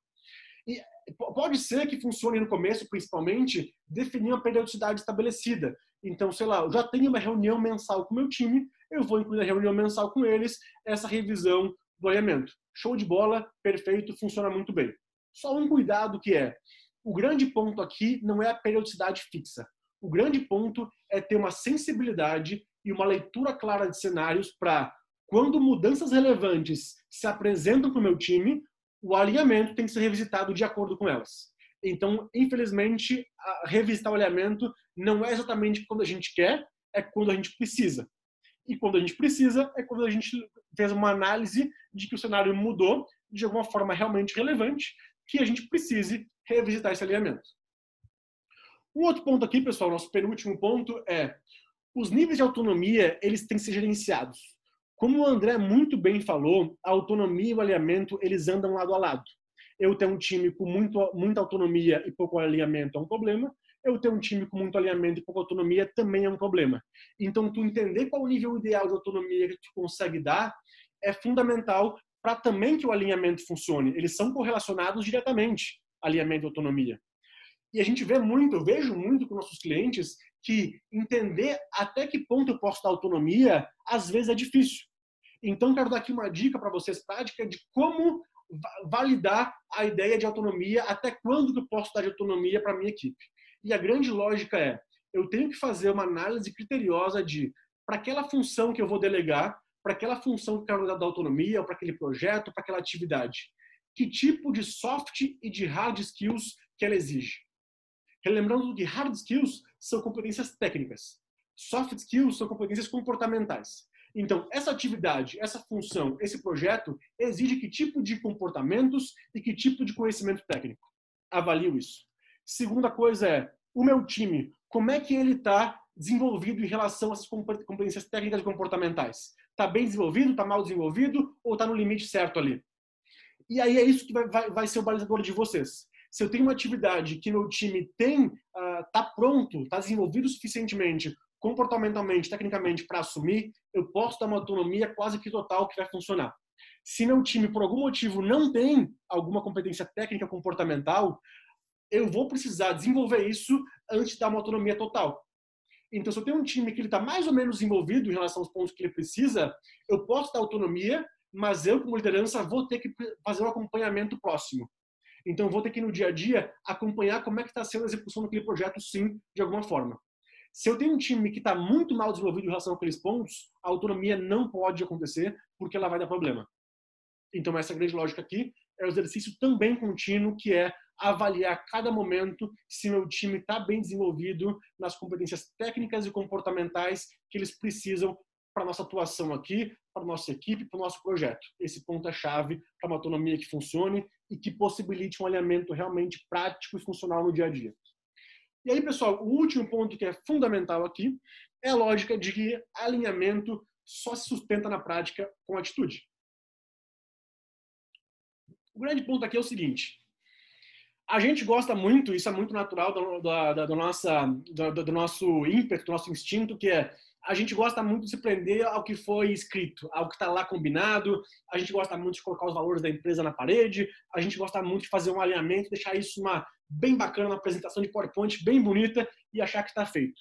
E pode ser que funcione no começo, principalmente, definir uma periodicidade estabelecida. Então, sei lá, eu já tenho uma reunião mensal com o meu time, eu vou incluir na reunião mensal com eles essa revisão do alinhamento. Show de bola, perfeito, funciona muito bem. Só um cuidado que é, o grande ponto aqui não é a periodicidade fixa. O grande ponto é ter uma sensibilidade e uma leitura clara de cenários para, quando mudanças relevantes se apresentam para o meu time, o alinhamento tem que ser revisitado de acordo com elas. Então, infelizmente, revisitar o alinhamento não é exatamente quando a gente quer, é quando a gente precisa. E quando a gente precisa, é quando a gente fez uma análise de que o cenário mudou de alguma forma realmente relevante, que a gente precise revisitar esse alinhamento. Um outro ponto aqui, pessoal, nosso penúltimo ponto é os níveis de autonomia, eles têm que ser gerenciados. Como o André muito bem falou, a autonomia e o alinhamento, eles andam lado a lado. Eu tenho um time com muito, muita autonomia e pouco alinhamento é um problema. Eu tenho um time com muito alinhamento e pouca autonomia também é um problema. Então, tu entender qual o nível ideal de autonomia que tu consegue dar é fundamental para também que o alinhamento funcione. Eles são correlacionados diretamente, alinhamento e autonomia. E a gente vê muito, eu vejo muito com nossos clientes que entender até que ponto eu posso dar autonomia, às vezes é difícil. Então, quero dar aqui uma dica para vocês prática de como validar a ideia de autonomia, até quando eu posso dar de autonomia para minha equipe. E a grande lógica é, eu tenho que fazer uma análise criteriosa de para aquela função que eu vou delegar, para aquela função que eu quero dar autonomia, para aquele projeto, para aquela atividade. Que tipo de soft e de hard skills que ela exige? Relembrando que hard skills são competências técnicas, soft skills são competências comportamentais. Então, essa atividade, essa função, esse projeto exige que tipo de comportamentos e que tipo de conhecimento técnico. Avalio isso. Segunda coisa é, o meu time, como é que ele está desenvolvido em relação a essas competências técnicas e comportamentais? Está bem desenvolvido, está mal desenvolvido ou está no limite certo ali? E aí é isso que vai, vai, vai ser o balizador de vocês. Se eu tenho uma atividade que meu time tem, está uh, pronto, está desenvolvido suficientemente comportamentalmente, tecnicamente, para assumir, eu posso dar uma autonomia quase que total que vai funcionar. Se meu time, por algum motivo, não tem alguma competência técnica comportamental, eu vou precisar desenvolver isso antes de dar uma autonomia total. Então, se eu tenho um time que ele está mais ou menos desenvolvido em relação aos pontos que ele precisa, eu posso dar autonomia, mas eu, como liderança, vou ter que fazer um acompanhamento próximo. Então, vou ter que, no dia a dia, acompanhar como é que está sendo a execução daquele projeto, sim, de alguma forma. Se eu tenho um time que está muito mal desenvolvido em relação àqueles pontos, a autonomia não pode acontecer porque ela vai dar problema. Então, essa grande lógica aqui é o exercício também contínuo, que é avaliar a cada momento se meu time está bem desenvolvido nas competências técnicas e comportamentais que eles precisam para nossa atuação aqui, para nossa equipe, para o nosso projeto. Esse ponto é chave para uma autonomia que funcione e que possibilite um alinhamento realmente prático e funcional no dia a dia. E aí, pessoal, o último ponto que é fundamental aqui é a lógica de que alinhamento só se sustenta na prática com atitude. O grande ponto aqui é o seguinte: a gente gosta muito, isso é muito natural do, do, do, nossa, do, do nosso ímpeto, do nosso instinto, que é a gente gosta muito de se prender ao que foi escrito, ao que está lá combinado, a gente gosta muito de colocar os valores da empresa na parede, a gente gosta muito de fazer um alinhamento, deixar isso uma, bem bacana, uma apresentação de PowerPoint bem bonita e achar que está feito.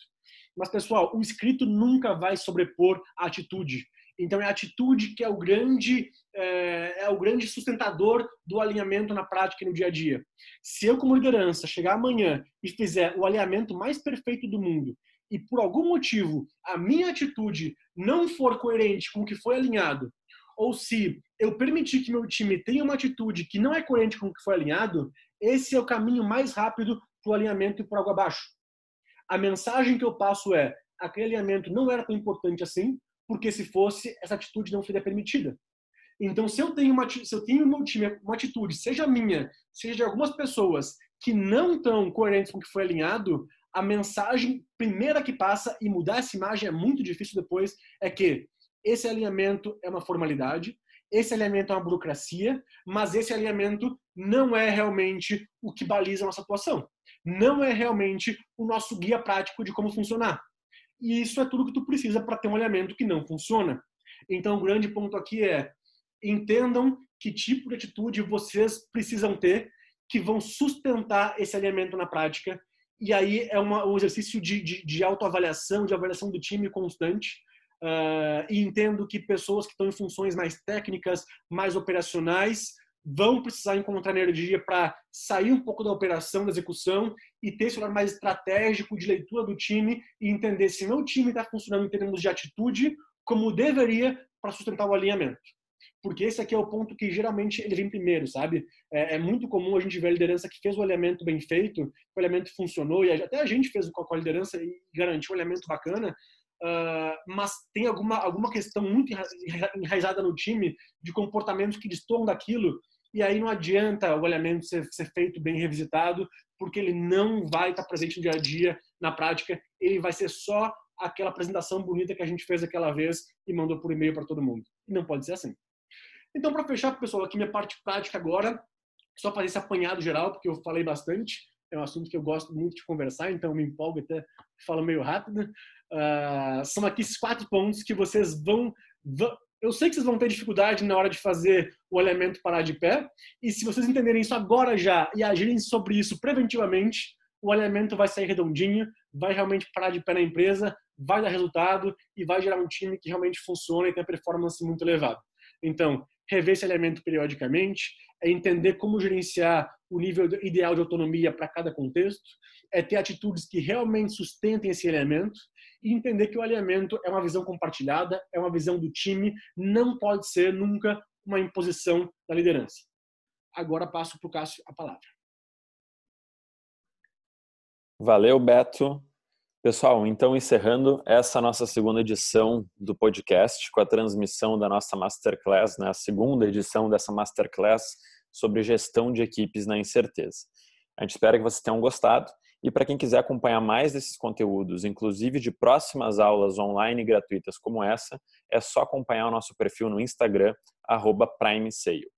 Mas, pessoal, o escrito nunca vai sobrepor a atitude. Então, é a atitude que é o grande, é, é, o grande sustentador do alinhamento na prática e no dia a dia. Se eu, como liderança, chegar amanhã e fizer o alinhamento mais perfeito do mundo e, por algum motivo, a minha atitude não for coerente com o que foi alinhado, ou se eu permitir que meu time tenha uma atitude que não é coerente com o que foi alinhado, esse é o caminho mais rápido para o alinhamento e para água abaixo. A mensagem que eu passo é: aquele alinhamento não era tão importante assim, porque se fosse, essa atitude não seria permitida. Então, se eu tenho, uma, se eu tenho no meu time uma atitude, seja minha, seja de algumas pessoas, que não estão coerentes com o que foi alinhado, a mensagem primeira que passa, e mudar essa imagem é muito difícil depois, é que esse alinhamento é uma formalidade, esse alinhamento é uma burocracia, mas esse alinhamento não é realmente o que baliza a nossa atuação. Não é realmente o nosso guia prático de como funcionar. E isso é tudo que tu precisa para ter um alinhamento que não funciona. Então, o grande ponto aqui é entendam que tipo de atitude vocês precisam ter que vão sustentar esse alinhamento na prática. E aí é uma, um exercício de, de, de autoavaliação, de avaliação do time constante, Uh, e entendo que pessoas que estão em funções mais técnicas, mais operacionais, vão precisar encontrar energia para sair um pouco da operação, da execução e ter esse olhar mais estratégico de leitura do time e entender se meu time está funcionando em termos de atitude como deveria para sustentar o alinhamento. Porque esse aqui é o ponto que geralmente ele vem primeiro, sabe? É, é muito comum a gente ver a liderança que fez o alinhamento bem feito, o alinhamento funcionou, e até a gente fez com a liderança e garantiu um alinhamento bacana, Uh, mas tem alguma, alguma questão muito enraizada no time de comportamentos que destoam daquilo, e aí não adianta o alinhamento ser, ser feito bem revisitado, porque ele não vai estar presente no dia a dia, na prática, ele vai ser só aquela apresentação bonita que a gente fez aquela vez e mandou por e-mail para todo mundo. E não pode ser assim. Então, para fechar, pessoal, aqui minha parte prática agora, só fazer esse apanhado geral, porque eu falei bastante, é um assunto que eu gosto muito de conversar, então me empolgo até falo meio rápido. Uh, são aqui esses quatro pontos que vocês vão, vão eu sei que vocês vão ter dificuldade na hora de fazer o elemento parar de pé, e se vocês entenderem isso agora já e agirem sobre isso preventivamente, o elemento vai sair redondinho, vai realmente parar de pé na empresa, vai dar resultado e vai gerar um time que realmente funciona e tem performance muito elevada. Então, rever esse elemento periodicamente, é entender como gerenciar o nível ideal de autonomia para cada contexto, é ter atitudes que realmente sustentem esse elemento e entender que o alinhamento é uma visão compartilhada, é uma visão do time, não pode ser nunca uma imposição da liderança. Agora passo para o Cássio a palavra. Valeu, Beto. Pessoal, então encerrando essa nossa segunda edição do podcast com a transmissão da nossa Masterclass, né, a segunda edição dessa Masterclass sobre gestão de equipes na incerteza. A gente espera que vocês tenham gostado e para quem quiser acompanhar mais desses conteúdos, inclusive de próximas aulas online gratuitas como essa, é só acompanhar o nosso perfil no Instagram @primeseio.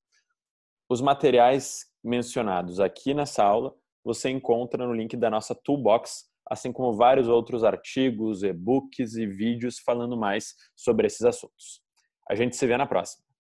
Os materiais mencionados aqui nessa aula você encontra no link da nossa Toolbox assim como vários outros artigos, e-books e vídeos falando mais sobre esses assuntos. A gente se vê na próxima.